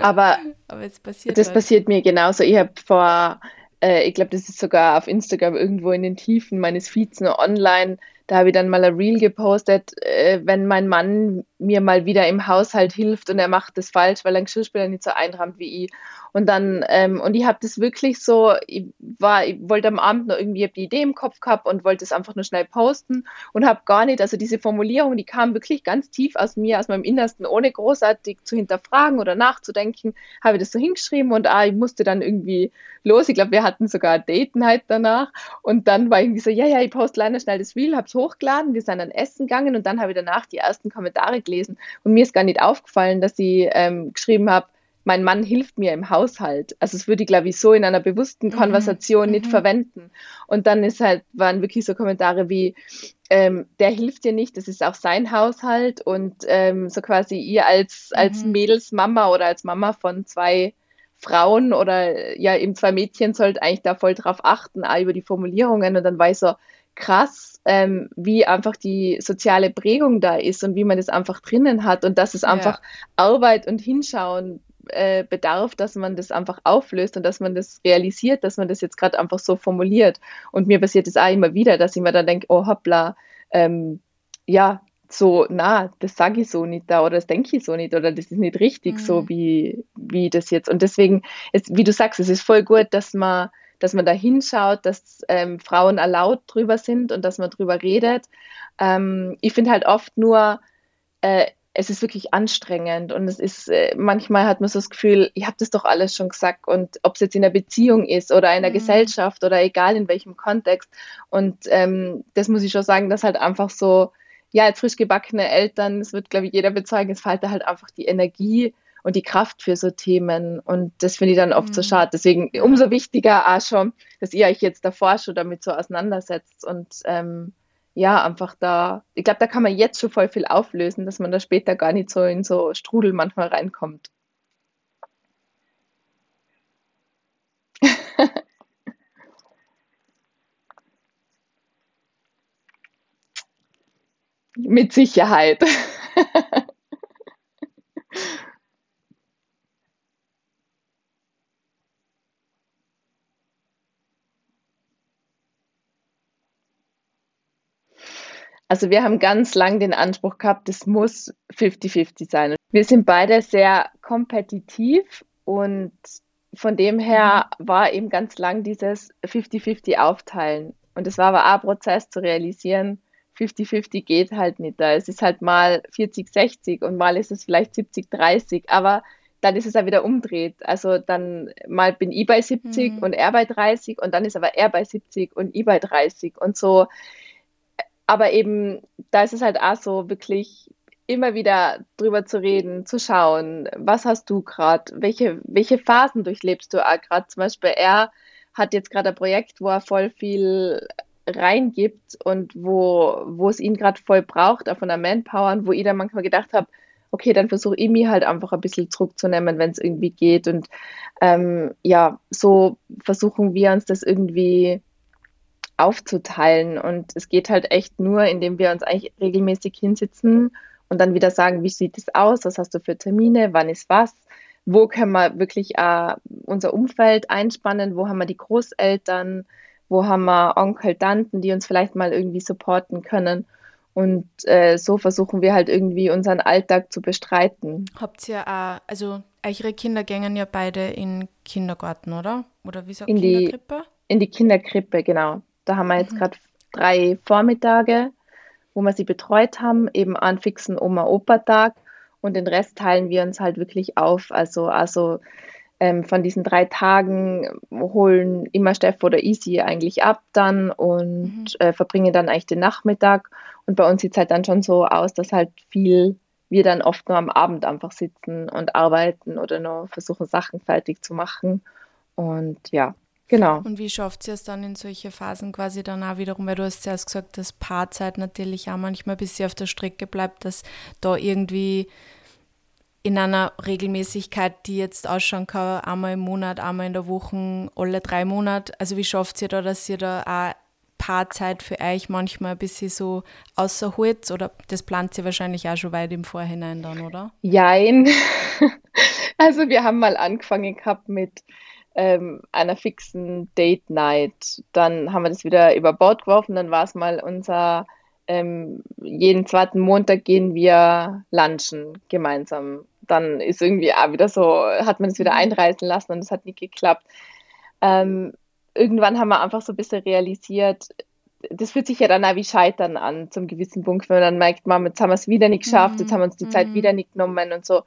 Speaker 2: Aber, Aber passiert das halt. passiert mir genauso. Ich habe vor, äh, ich glaube, das ist sogar auf Instagram irgendwo in den Tiefen meines Feeds nur online, da habe ich dann mal ein Reel gepostet, äh, wenn mein Mann mir mal wieder im Haushalt hilft und er macht das falsch, weil ein Geschirrspüler nicht so einrammt wie ich. Und dann, ähm, und ich habe das wirklich so, ich war, ich wollte am Abend noch irgendwie die Idee im Kopf gehabt und wollte es einfach nur schnell posten und habe gar nicht, also diese Formulierung, die kam wirklich ganz tief aus mir, aus meinem Innersten, ohne großartig zu hinterfragen oder nachzudenken, habe ich das so hingeschrieben und ah, ich musste dann irgendwie los. Ich glaube, wir hatten sogar Date Night danach und dann war irgendwie so, ja, ja, ich poste leider schnell das Reel, habe es hochgeladen, wir sind dann essen gegangen und dann habe ich danach die ersten Kommentare gelesen und mir ist gar nicht aufgefallen, dass ich ähm, geschrieben habe, mein Mann hilft mir im Haushalt. Also es würde ich, glaube ich, so in einer bewussten mhm. Konversation mhm. nicht verwenden. Und dann ist halt, waren wirklich so Kommentare wie, ähm, der hilft dir nicht, das ist auch sein Haushalt und ähm, so quasi ihr als, als mhm. Mädelsmama oder als Mama von zwei Frauen oder ja eben zwei Mädchen sollt eigentlich da voll drauf achten, auch über die Formulierungen und dann war ich so krass, ähm, wie einfach die soziale Prägung da ist und wie man das einfach drinnen hat und dass es einfach ja. Arbeit und Hinschauen äh, bedarf, dass man das einfach auflöst und dass man das realisiert, dass man das jetzt gerade einfach so formuliert. Und mir passiert es auch immer wieder, dass ich mir dann denke, oh hoppla, ähm, ja, so, na, das sage ich so nicht da oder das denke ich so nicht oder das ist nicht richtig mhm. so, wie, wie das jetzt. Und deswegen, ist, wie du sagst, es ist voll gut, dass man, dass man da hinschaut, dass ähm, Frauen erlaubt drüber sind und dass man drüber redet. Ähm, ich finde halt oft nur, äh, es ist wirklich anstrengend und es ist, äh, manchmal hat man so das Gefühl, ich habe das doch alles schon gesagt und ob es jetzt in der Beziehung ist oder in der mhm. Gesellschaft oder egal in welchem Kontext und ähm, das muss ich schon sagen, dass halt einfach so, ja, als frisch gebackene Eltern, das wird glaube ich jeder bezeugen, es fehlt da halt einfach die Energie und die Kraft für so Themen und das finde ich dann oft mhm. so schade. Deswegen umso wichtiger auch schon, dass ihr euch jetzt davor schon damit so auseinandersetzt und ähm, ja, einfach da, ich glaube, da kann man jetzt schon voll viel auflösen, dass man da später gar nicht so in so Strudel manchmal reinkommt. Mit Sicherheit. Also wir haben ganz lang den Anspruch gehabt, das muss 50-50 sein. Wir sind beide sehr kompetitiv und von dem her war eben ganz lang dieses 50-50 aufteilen. Und es war aber auch ein Prozess zu realisieren, 50-50 geht halt nicht da. Es ist halt mal 40-60 und mal ist es vielleicht 70-30, aber dann ist es auch wieder umdreht. Also dann mal bin ich bei 70 mhm. und er bei 30 und dann ist aber er bei 70 und ich bei 30 und so aber eben, da ist es halt auch so, wirklich immer wieder drüber zu reden, zu schauen, was hast du gerade, welche, welche Phasen durchlebst du auch gerade. Zum Beispiel er hat jetzt gerade ein Projekt, wo er voll viel reingibt und wo, wo es ihn gerade voll braucht, auch von der Manpower, wo ich dann manchmal gedacht habe, okay, dann versuche ich mich halt einfach ein bisschen zurückzunehmen, wenn es irgendwie geht. Und ähm, ja, so versuchen wir uns das irgendwie aufzuteilen. Und es geht halt echt nur, indem wir uns eigentlich regelmäßig hinsitzen und dann wieder sagen, wie sieht es aus, was hast du für Termine, wann ist was, wo können wir wirklich äh, unser Umfeld einspannen, wo haben wir die Großeltern, wo haben wir Onkel, Tanten, die uns vielleicht mal irgendwie supporten können. Und äh, so versuchen wir halt irgendwie unseren Alltag zu bestreiten.
Speaker 1: Habt ihr auch, also eure Kinder gehen ja beide in Kindergarten, oder? Oder wie sagt
Speaker 2: in
Speaker 1: Kinderkrippe?
Speaker 2: Die, in die Kinderkrippe, genau. Da haben wir jetzt mhm. gerade drei Vormittage, wo wir sie betreut haben, eben an fixen Oma-Opa-Tag. Und den Rest teilen wir uns halt wirklich auf. Also, also ähm, von diesen drei Tagen holen immer Steff oder Easy eigentlich ab dann und mhm. äh, verbringen dann eigentlich den Nachmittag. Und bei uns sieht es halt dann schon so aus, dass halt viel wir dann oft nur am Abend einfach sitzen und arbeiten oder nur versuchen, Sachen fertig zu machen. Und ja, genau.
Speaker 1: Und wie schafft ihr es dann in solche Phasen quasi dann auch wiederum, weil du hast zuerst gesagt, dass Paarzeit natürlich auch manchmal ein bisschen auf der Strecke bleibt, dass da irgendwie in einer Regelmäßigkeit, die jetzt ausschauen kann, einmal im Monat, einmal in der Woche, alle drei Monate. Also wie schafft ihr da, dass ihr da auch Paarzeit für euch manchmal ein bisschen so außerholt? Oder das plant ihr wahrscheinlich auch schon weit im Vorhinein dann, oder?
Speaker 2: Jein. Also wir haben mal angefangen gehabt mit ähm, einer fixen Date Night. Dann haben wir das wieder über Bord geworfen. Dann war es mal unser ähm, jeden zweiten Montag gehen wir lunchen gemeinsam dann ist irgendwie auch wieder so, hat man es wieder mhm. einreißen lassen und es hat nicht geklappt. Ähm, irgendwann haben wir einfach so ein bisschen realisiert, das fühlt sich ja dann auch wie Scheitern an, zum gewissen Punkt, wenn man dann merkt, Mama, jetzt haben wir es wieder nicht geschafft, jetzt haben wir uns die Zeit mhm. wieder nicht genommen und so.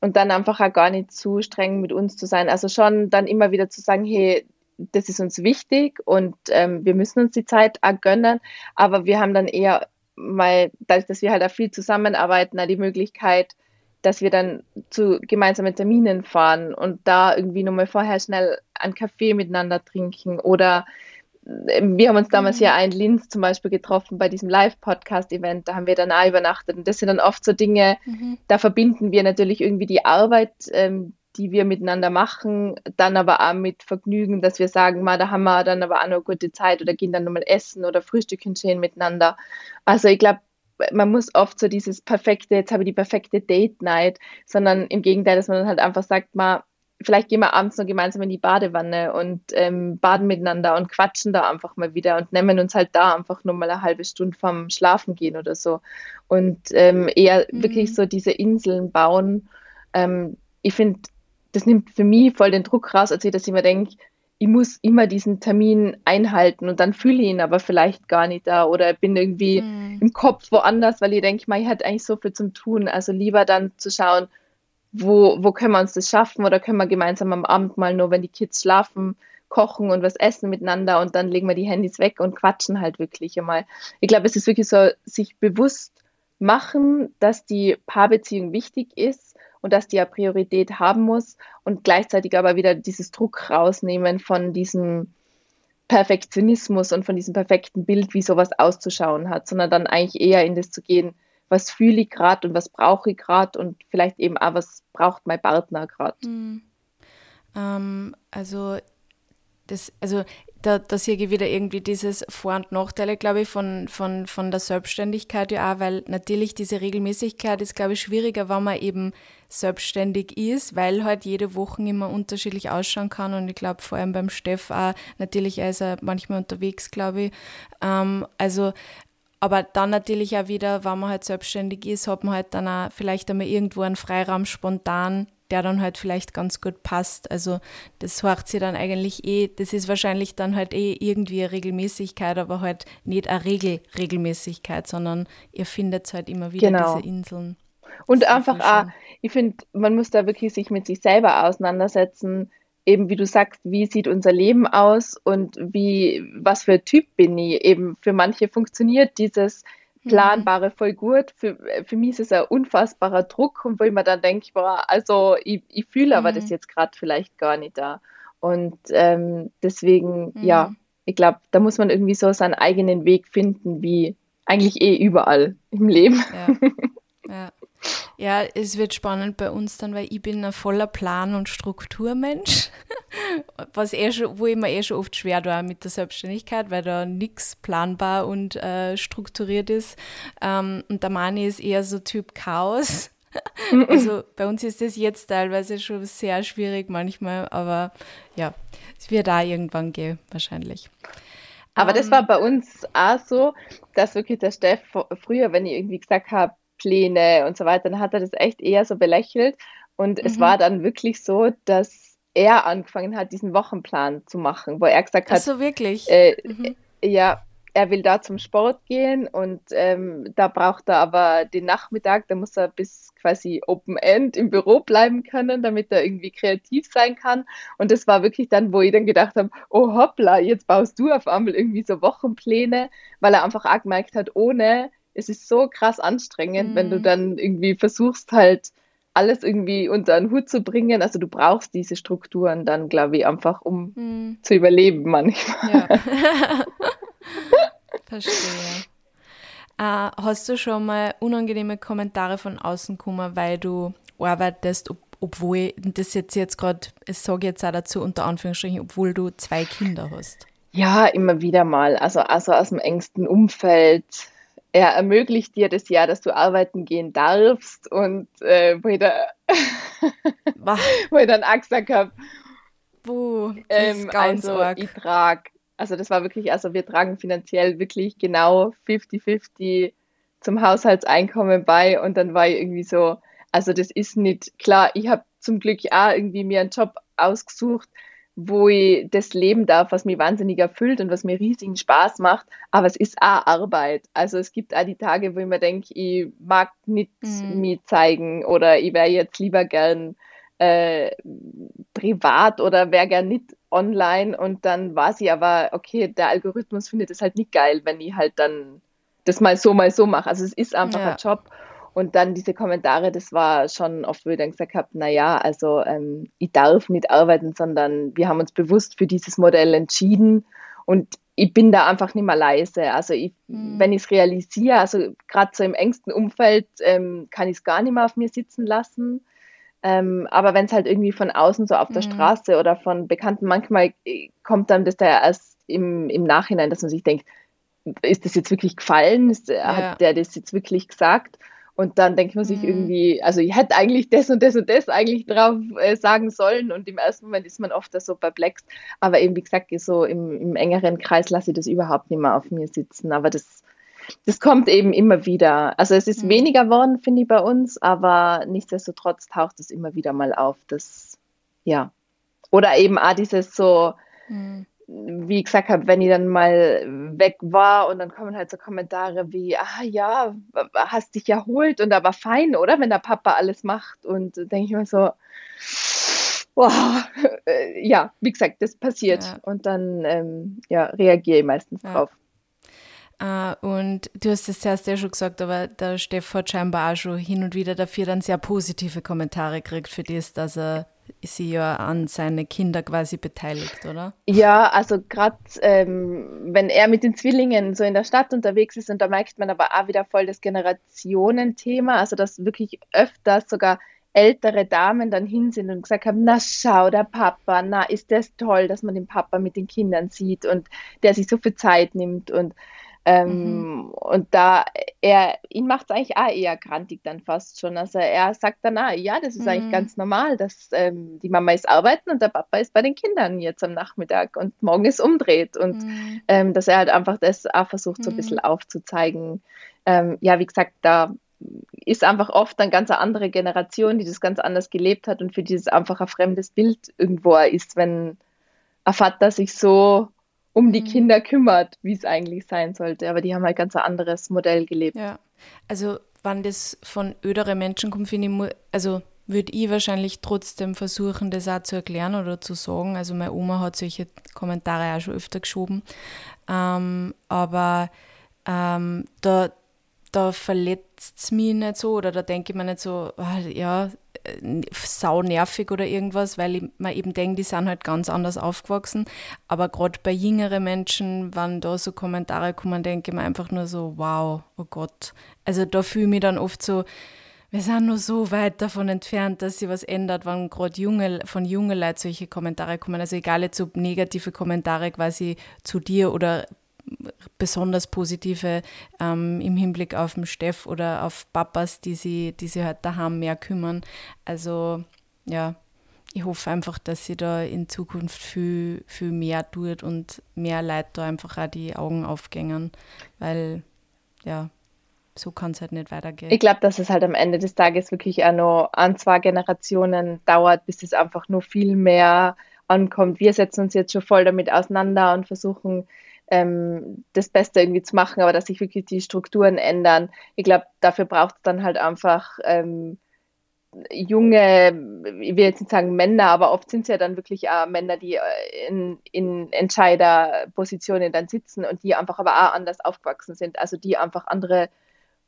Speaker 2: Und dann einfach auch gar nicht zu streng mit uns zu sein. Also schon dann immer wieder zu sagen, hey, das ist uns wichtig und ähm, wir müssen uns die Zeit auch gönnen, aber wir haben dann eher mal, dadurch, dass wir halt auch viel zusammenarbeiten, auch die Möglichkeit, dass wir dann zu gemeinsamen Terminen fahren und da irgendwie nochmal vorher schnell einen Kaffee miteinander trinken oder wir haben uns damals mhm. ja in Linz zum Beispiel getroffen bei diesem Live-Podcast-Event, da haben wir danach übernachtet und das sind dann oft so Dinge, mhm. da verbinden wir natürlich irgendwie die Arbeit, ähm, die wir miteinander machen, dann aber auch mit Vergnügen, dass wir sagen, mal, da haben wir dann aber auch noch eine gute Zeit oder gehen dann nochmal essen oder Frühstücken schön miteinander. Also ich glaube, man muss oft so dieses perfekte, jetzt habe ich die perfekte Date Night, sondern im Gegenteil, dass man dann halt einfach sagt, mal, vielleicht gehen wir abends noch gemeinsam in die Badewanne und ähm, baden miteinander und quatschen da einfach mal wieder und nehmen uns halt da einfach nur mal eine halbe Stunde vom Schlafen gehen oder so. Und ähm, eher mhm. wirklich so diese Inseln bauen. Ähm, ich finde, das nimmt für mich voll den Druck raus, als ich das immer denke, ich muss immer diesen Termin einhalten und dann fühle ich ihn aber vielleicht gar nicht da oder bin irgendwie mhm. im Kopf woanders, weil ich denke, ich hatte eigentlich so viel zum Tun. Also lieber dann zu schauen, wo, wo können wir uns das schaffen oder können wir gemeinsam am Abend mal nur, wenn die Kids schlafen, kochen und was essen miteinander und dann legen wir die Handys weg und quatschen halt wirklich einmal. Ich glaube, es ist wirklich so, sich bewusst machen, dass die Paarbeziehung wichtig ist und dass die ja Priorität haben muss und gleichzeitig aber wieder dieses Druck rausnehmen von diesem Perfektionismus und von diesem perfekten Bild, wie sowas auszuschauen hat, sondern dann eigentlich eher in das zu gehen, was fühle ich gerade und was brauche ich gerade und vielleicht eben auch, was braucht mein Partner gerade. Mhm.
Speaker 1: Ähm, also das, also da, da sehe ich wieder irgendwie dieses Vor- und Nachteile, glaube ich, von, von, von der Selbstständigkeit ja auch, weil natürlich diese Regelmäßigkeit ist, glaube ich, schwieriger, wenn man eben selbstständig ist, weil halt jede Woche immer unterschiedlich ausschauen kann und ich glaube vor allem beim Steff auch, natürlich ist er manchmal unterwegs, glaube ich. Ähm, also aber dann natürlich auch wieder, wenn man halt selbstständig ist, hat man halt dann auch vielleicht einmal irgendwo einen Freiraum spontan der dann halt vielleicht ganz gut passt. Also das hört sie dann eigentlich eh, das ist wahrscheinlich dann halt eh irgendwie eine Regelmäßigkeit, aber halt nicht eine Regel-Regelmäßigkeit, sondern ihr findet halt immer wieder genau. diese Inseln.
Speaker 2: Und einfach auch, ich finde, man muss da wirklich sich mit sich selber auseinandersetzen, eben, wie du sagst, wie sieht unser Leben aus und wie, was für ein Typ bin ich? Eben für manche funktioniert dieses mhm. Planbare voll gut. Für, für mich ist es ein unfassbarer Druck und wo ich mir dann denke, boah, also ich, ich fühle aber mhm. das jetzt gerade vielleicht gar nicht da. Und ähm, deswegen, mhm. ja, ich glaube, da muss man irgendwie so seinen eigenen Weg finden, wie eigentlich eh überall im Leben.
Speaker 1: Ja. ja. Ja, es wird spannend bei uns dann, weil ich bin ein voller Plan- und Strukturmensch, was eh schon, wo ich mir eh schon oft schwer war mit der Selbstständigkeit, weil da nichts planbar und äh, strukturiert ist. Ähm, und der Mani ist eher so Typ Chaos. also bei uns ist das jetzt teilweise schon sehr schwierig manchmal, aber ja, es wird da irgendwann gehen, wahrscheinlich.
Speaker 2: Aber um, das ähm, war bei uns auch so, dass wirklich der Steff früher, wenn ich irgendwie gesagt habe, Pläne und so weiter, dann hat er das echt eher so belächelt. Und mhm. es war dann wirklich so, dass er angefangen hat, diesen Wochenplan zu machen, wo er gesagt hat, Ach
Speaker 1: so wirklich,
Speaker 2: äh, mhm. ja, er will da zum Sport gehen und ähm, da braucht er aber den Nachmittag, da muss er bis quasi Open End im Büro bleiben können, damit er irgendwie kreativ sein kann. Und das war wirklich dann, wo ich dann gedacht habe, oh hoppla, jetzt baust du auf einmal irgendwie so Wochenpläne, weil er einfach auch gemerkt hat, ohne es ist so krass anstrengend, mhm. wenn du mhm. dann irgendwie versuchst halt alles irgendwie unter einen Hut zu bringen. Also du brauchst diese Strukturen dann, glaube ich, einfach, um mhm. zu überleben manchmal. Ja.
Speaker 1: Verstehe. Äh, hast du schon mal unangenehme Kommentare von außen bekommen, weil du arbeitest, ob, obwohl, das jetzt jetzt gerade, ich sage jetzt auch dazu unter Anführungsstrichen, obwohl du zwei Kinder hast?
Speaker 2: Ja, immer wieder mal. Also, also aus dem engsten Umfeld er ermöglicht dir das Jahr, dass du arbeiten gehen darfst und äh, wo, ich da, wo ich dann gesagt habe, ähm, also arg. ich trage, also das war wirklich, also wir tragen finanziell wirklich genau 50-50 zum Haushaltseinkommen bei und dann war ich irgendwie so, also das ist nicht klar, ich habe zum Glück auch irgendwie mir einen Job ausgesucht, wo ich das leben darf, was mich wahnsinnig erfüllt und was mir riesigen Spaß macht. Aber es ist auch Arbeit. Also es gibt auch die Tage, wo ich mir denke, ich mag nicht mhm. mich zeigen oder ich wäre jetzt lieber gern äh, privat oder wäre gern nicht online. Und dann war sie aber, okay, der Algorithmus findet es halt nicht geil, wenn ich halt dann das mal so, mal so mache. Also es ist einfach ja. ein Job. Und dann diese Kommentare, das war schon oft, wo ich dann gesagt habe, naja, also ähm, ich darf nicht arbeiten, sondern wir haben uns bewusst für dieses Modell entschieden und ich bin da einfach nicht mehr leise. Also ich, mhm. wenn ich es realisiere, also gerade so im engsten Umfeld ähm, kann ich es gar nicht mehr auf mir sitzen lassen. Ähm, aber wenn es halt irgendwie von außen so auf der mhm. Straße oder von Bekannten, manchmal äh, kommt dann das da erst im, im Nachhinein, dass man sich denkt, ist das jetzt wirklich gefallen? Ist, ja. Hat der das jetzt wirklich gesagt? Und dann denkt man sich mhm. irgendwie, also ich hätte eigentlich das und das und das eigentlich drauf äh, sagen sollen. Und im ersten Moment ist man oft da so perplex. Aber eben, wie gesagt, so im, im engeren Kreis lasse ich das überhaupt nicht mehr auf mir sitzen. Aber das, das kommt eben immer wieder. Also es ist mhm. weniger geworden, finde ich, bei uns, aber nichtsdestotrotz taucht es immer wieder mal auf. Das, ja. Oder eben auch dieses so, mhm wie ich gesagt habe, wenn ich dann mal weg war und dann kommen halt so Kommentare wie, ah ja, hast dich erholt und aber fein, oder? Wenn der Papa alles macht. Und denke ich mir so, wow, ja, wie gesagt, das passiert. Ja. Und dann ähm, ja, reagiere ich meistens ja. drauf.
Speaker 1: Uh, und du hast es zuerst ja schon gesagt, aber der Steff hat scheinbar auch schon hin und wieder dafür dann sehr positive Kommentare gekriegt für das, dass er sie ja an seine Kinder quasi beteiligt, oder?
Speaker 2: Ja, also gerade ähm, wenn er mit den Zwillingen so in der Stadt unterwegs ist und da merkt man aber auch wieder voll das Generationenthema, also dass wirklich öfters sogar ältere Damen dann hin sind und gesagt haben, na schau, der Papa, na ist das toll, dass man den Papa mit den Kindern sieht und der sich so viel Zeit nimmt und ähm, mhm. Und da er, ihn macht es eigentlich auch eher grantig dann fast schon. Also er sagt dann, ah, ja, das ist mhm. eigentlich ganz normal, dass ähm, die Mama ist arbeiten und der Papa ist bei den Kindern jetzt am Nachmittag und morgen ist umdreht. Und mhm. ähm, dass er halt einfach das auch versucht, so ein bisschen mhm. aufzuzeigen. Ähm, ja, wie gesagt, da ist einfach oft eine ganz andere Generation, die das ganz anders gelebt hat und für die es einfach ein fremdes Bild irgendwo ist, wenn ein Vater sich so um die mhm. Kinder kümmert, wie es eigentlich sein sollte. Aber die haben halt ganz ein anderes Modell gelebt.
Speaker 1: Ja, also wann das von öderen Menschen kommt, finde ich, also würde ich wahrscheinlich trotzdem versuchen, das auch zu erklären oder zu sagen. Also meine Oma hat solche Kommentare auch schon öfter geschoben. Ähm, aber ähm, da, da verletzt es mich nicht so oder da denke ich mir nicht so, ah, ja, sau nervig oder irgendwas, weil mir eben denke, die sind halt ganz anders aufgewachsen. Aber gerade bei jüngeren Menschen, wenn da so Kommentare kommen, denke ich mir einfach nur so, wow, oh Gott. Also da fühle ich mich dann oft so, wir sind nur so weit davon entfernt, dass sich was ändert, wenn gerade junge, von jungen Leuten solche Kommentare kommen. Also egal jetzt ob negative Kommentare quasi zu dir oder besonders positive ähm, im Hinblick auf den Steff oder auf Papas, die sie, die sie halt daheim mehr kümmern. Also ja, ich hoffe einfach, dass sie da in Zukunft viel, viel mehr tut und mehr Leute da einfach auch die Augen aufgängen, weil ja, so kann es halt nicht weitergehen.
Speaker 2: Ich glaube, dass es halt am Ende des Tages wirklich auch noch an zwei Generationen dauert, bis es einfach nur viel mehr ankommt. Wir setzen uns jetzt schon voll damit auseinander und versuchen ähm, das Beste irgendwie zu machen, aber dass sich wirklich die Strukturen ändern. Ich glaube, dafür braucht es dann halt einfach ähm, junge, ich will jetzt nicht sagen Männer, aber oft sind es ja dann wirklich auch Männer, die äh, in, in Entscheiderpositionen dann sitzen und die einfach aber auch anders aufgewachsen sind, also die einfach andere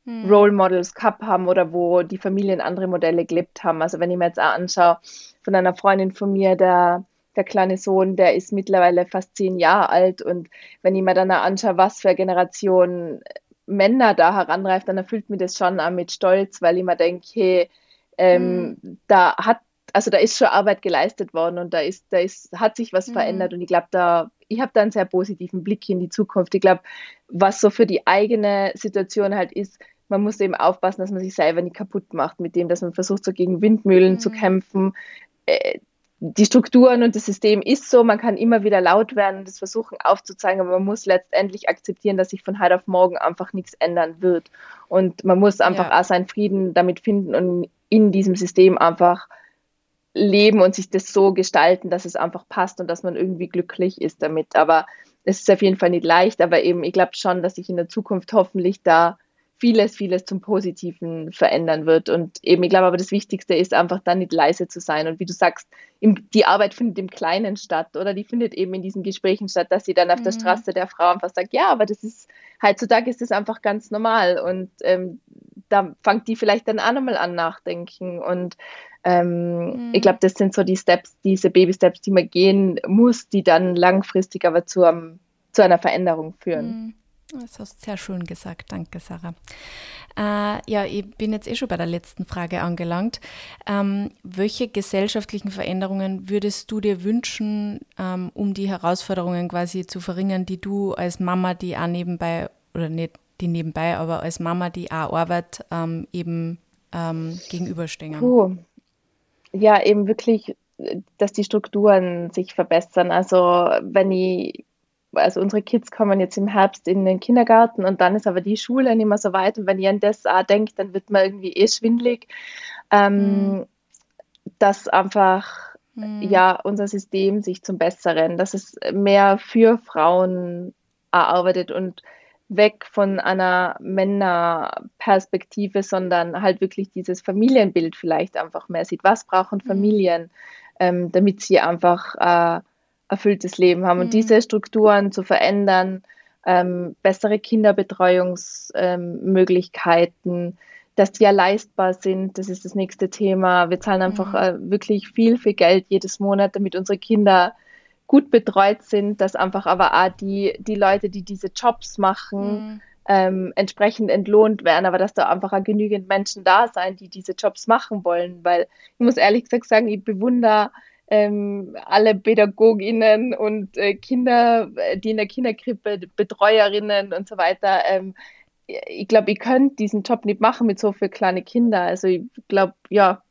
Speaker 2: hm. Role Models gehabt haben oder wo die Familien andere Modelle gelebt haben. Also wenn ich mir jetzt auch anschaue, von einer Freundin von mir, der der kleine Sohn, der ist mittlerweile fast zehn Jahre alt und wenn ich mir dann anschaue, was für eine Generation Männer da heranreift, dann erfüllt mich das schon auch mit Stolz, weil ich mir denke, hey, ähm, mhm. da hat, also da ist schon Arbeit geleistet worden und da ist, da ist, hat sich was mhm. verändert und ich glaube, da, ich habe da einen sehr positiven Blick in die Zukunft. Ich glaube, was so für die eigene Situation halt ist, man muss eben aufpassen, dass man sich selber nicht kaputt macht, mit dem, dass man versucht, so gegen Windmühlen mhm. zu kämpfen. Äh, die Strukturen und das System ist so, man kann immer wieder laut werden und das versuchen aufzuzeigen, aber man muss letztendlich akzeptieren, dass sich von heute auf morgen einfach nichts ändern wird. Und man muss einfach ja. auch seinen Frieden damit finden und in diesem System einfach leben und sich das so gestalten, dass es einfach passt und dass man irgendwie glücklich ist damit. Aber es ist auf jeden Fall nicht leicht, aber eben, ich glaube schon, dass sich in der Zukunft hoffentlich da vieles, vieles zum Positiven verändern wird. Und eben, ich glaube aber, das Wichtigste ist einfach dann nicht leise zu sein. Und wie du sagst, im, die Arbeit findet im Kleinen statt oder die findet eben in diesen Gesprächen statt, dass sie dann auf mhm. der Straße der Frau einfach sagt, ja, aber das ist, heutzutage ist das einfach ganz normal. Und ähm, da fängt die vielleicht dann auch nochmal an nachdenken. Und ähm, mhm. ich glaube, das sind so die Steps, diese Baby-Steps, die man gehen muss, die dann langfristig aber zu, um, zu einer Veränderung führen. Mhm.
Speaker 1: Das hast du sehr schön gesagt. Danke, Sarah. Äh, ja, ich bin jetzt eh schon bei der letzten Frage angelangt. Ähm, welche gesellschaftlichen Veränderungen würdest du dir wünschen, ähm, um die Herausforderungen quasi zu verringern, die du als Mama, die auch nebenbei, oder nicht die nebenbei, aber als Mama, die auch arbeitet, ähm, eben ähm, gegenüberstehen?
Speaker 2: Puh. Ja, eben wirklich, dass die Strukturen sich verbessern. Also wenn ich also unsere Kids kommen jetzt im Herbst in den Kindergarten und dann ist aber die Schule nicht mehr so weit. Und wenn ihr an das auch denkt, dann wird man irgendwie eh schwindlig. Ähm, mhm. Dass einfach mhm. ja unser System sich zum Besseren, dass es mehr für Frauen arbeitet und weg von einer Männerperspektive, sondern halt wirklich dieses Familienbild vielleicht einfach mehr sieht. Was brauchen mhm. Familien, ähm, damit sie einfach äh, erfülltes Leben haben. Mhm. Und diese Strukturen zu verändern, ähm, bessere Kinderbetreuungsmöglichkeiten, ähm, dass die ja leistbar sind, das ist das nächste Thema. Wir zahlen einfach mhm. äh, wirklich viel, viel Geld jedes Monat, damit unsere Kinder gut betreut sind, dass einfach aber auch die, die Leute, die diese Jobs machen, mhm. ähm, entsprechend entlohnt werden, aber dass da einfach auch genügend Menschen da sein, die diese Jobs machen wollen, weil ich muss ehrlich gesagt sagen, ich bewundere ähm, alle Pädagoginnen und äh, Kinder, die in der Kinderkrippe, Betreuerinnen und so weiter. Ähm, ich glaube, ich könnte diesen Job nicht machen mit so vielen kleinen Kindern. Also ich glaube, ja,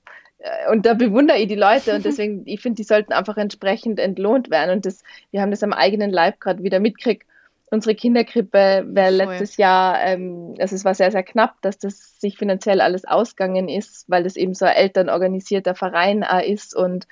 Speaker 2: äh, und da bewundere ich die Leute und deswegen, ich finde, die sollten einfach entsprechend entlohnt werden. Und das, wir haben das am eigenen Leib gerade wieder mitgekriegt. Unsere Kinderkrippe wäre letztes Jahr, ähm, also es war sehr, sehr knapp, dass das sich finanziell alles ausgegangen ist, weil das eben so ein elternorganisierter Verein ist und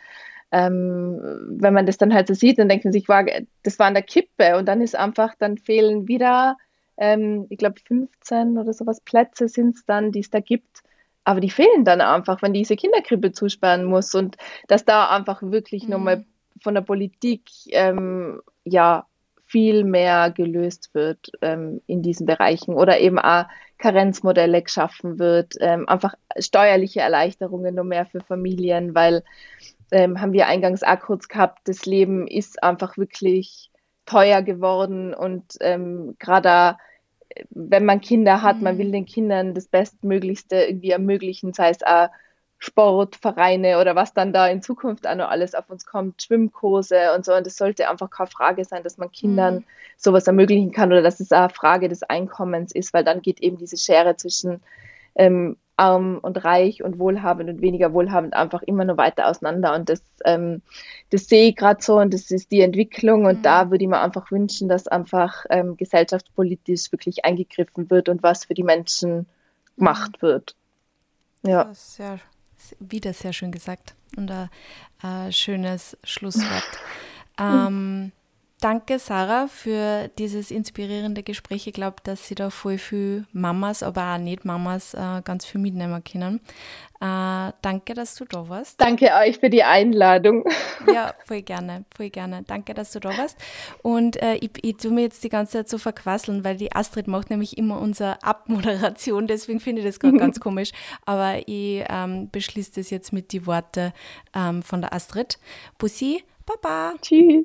Speaker 2: ähm, wenn man das dann halt so sieht, dann denkt man sich, wow, das war an der Kippe und dann ist einfach, dann fehlen wieder, ähm, ich glaube 15 oder sowas Plätze sind es dann, die es da gibt. aber die fehlen dann einfach, wenn diese Kinderkrippe zusperren muss und dass da einfach wirklich mhm. nochmal von der Politik ähm, ja viel mehr gelöst wird ähm, in diesen Bereichen oder eben auch Karenzmodelle geschaffen wird, ähm, einfach steuerliche Erleichterungen nur mehr für Familien, weil ähm, haben wir eingangs auch kurz gehabt, das Leben ist einfach wirklich teuer geworden und ähm, gerade wenn man Kinder hat, mhm. man will den Kindern das Bestmöglichste irgendwie ermöglichen, sei es auch Sportvereine oder was dann da in Zukunft auch noch alles auf uns kommt, Schwimmkurse und so. Und das sollte einfach keine Frage sein, dass man Kindern mhm. sowas ermöglichen kann oder dass es auch eine Frage des Einkommens ist, weil dann geht eben diese Schere zwischen ähm, arm und reich und wohlhabend und weniger wohlhabend einfach immer nur weiter auseinander. Und das, ähm, das sehe ich gerade so und das ist die Entwicklung. Und mhm. da würde ich mir einfach wünschen, dass einfach ähm, gesellschaftspolitisch wirklich eingegriffen wird und was für die Menschen gemacht mhm. wird.
Speaker 1: Ja. Sehr, wieder sehr schön gesagt und ein, ein schönes Schlusswort. ähm, Danke, Sarah, für dieses inspirierende Gespräch. Ich glaube, dass Sie da voll viel Mamas, aber auch nicht Mamas, äh, ganz viel mitnehmen können. Äh, danke, dass du da warst.
Speaker 2: Danke euch für die Einladung.
Speaker 1: Ja, voll gerne, voll gerne. Danke, dass du da warst. Und äh, ich, ich tue mir jetzt die ganze Zeit so verquasseln, weil die Astrid macht nämlich immer unsere Abmoderation, deswegen finde ich das gerade ganz komisch. Aber ich ähm, beschließe das jetzt mit den Worten ähm, von der Astrid. Bussi, Baba.
Speaker 2: Tschüss.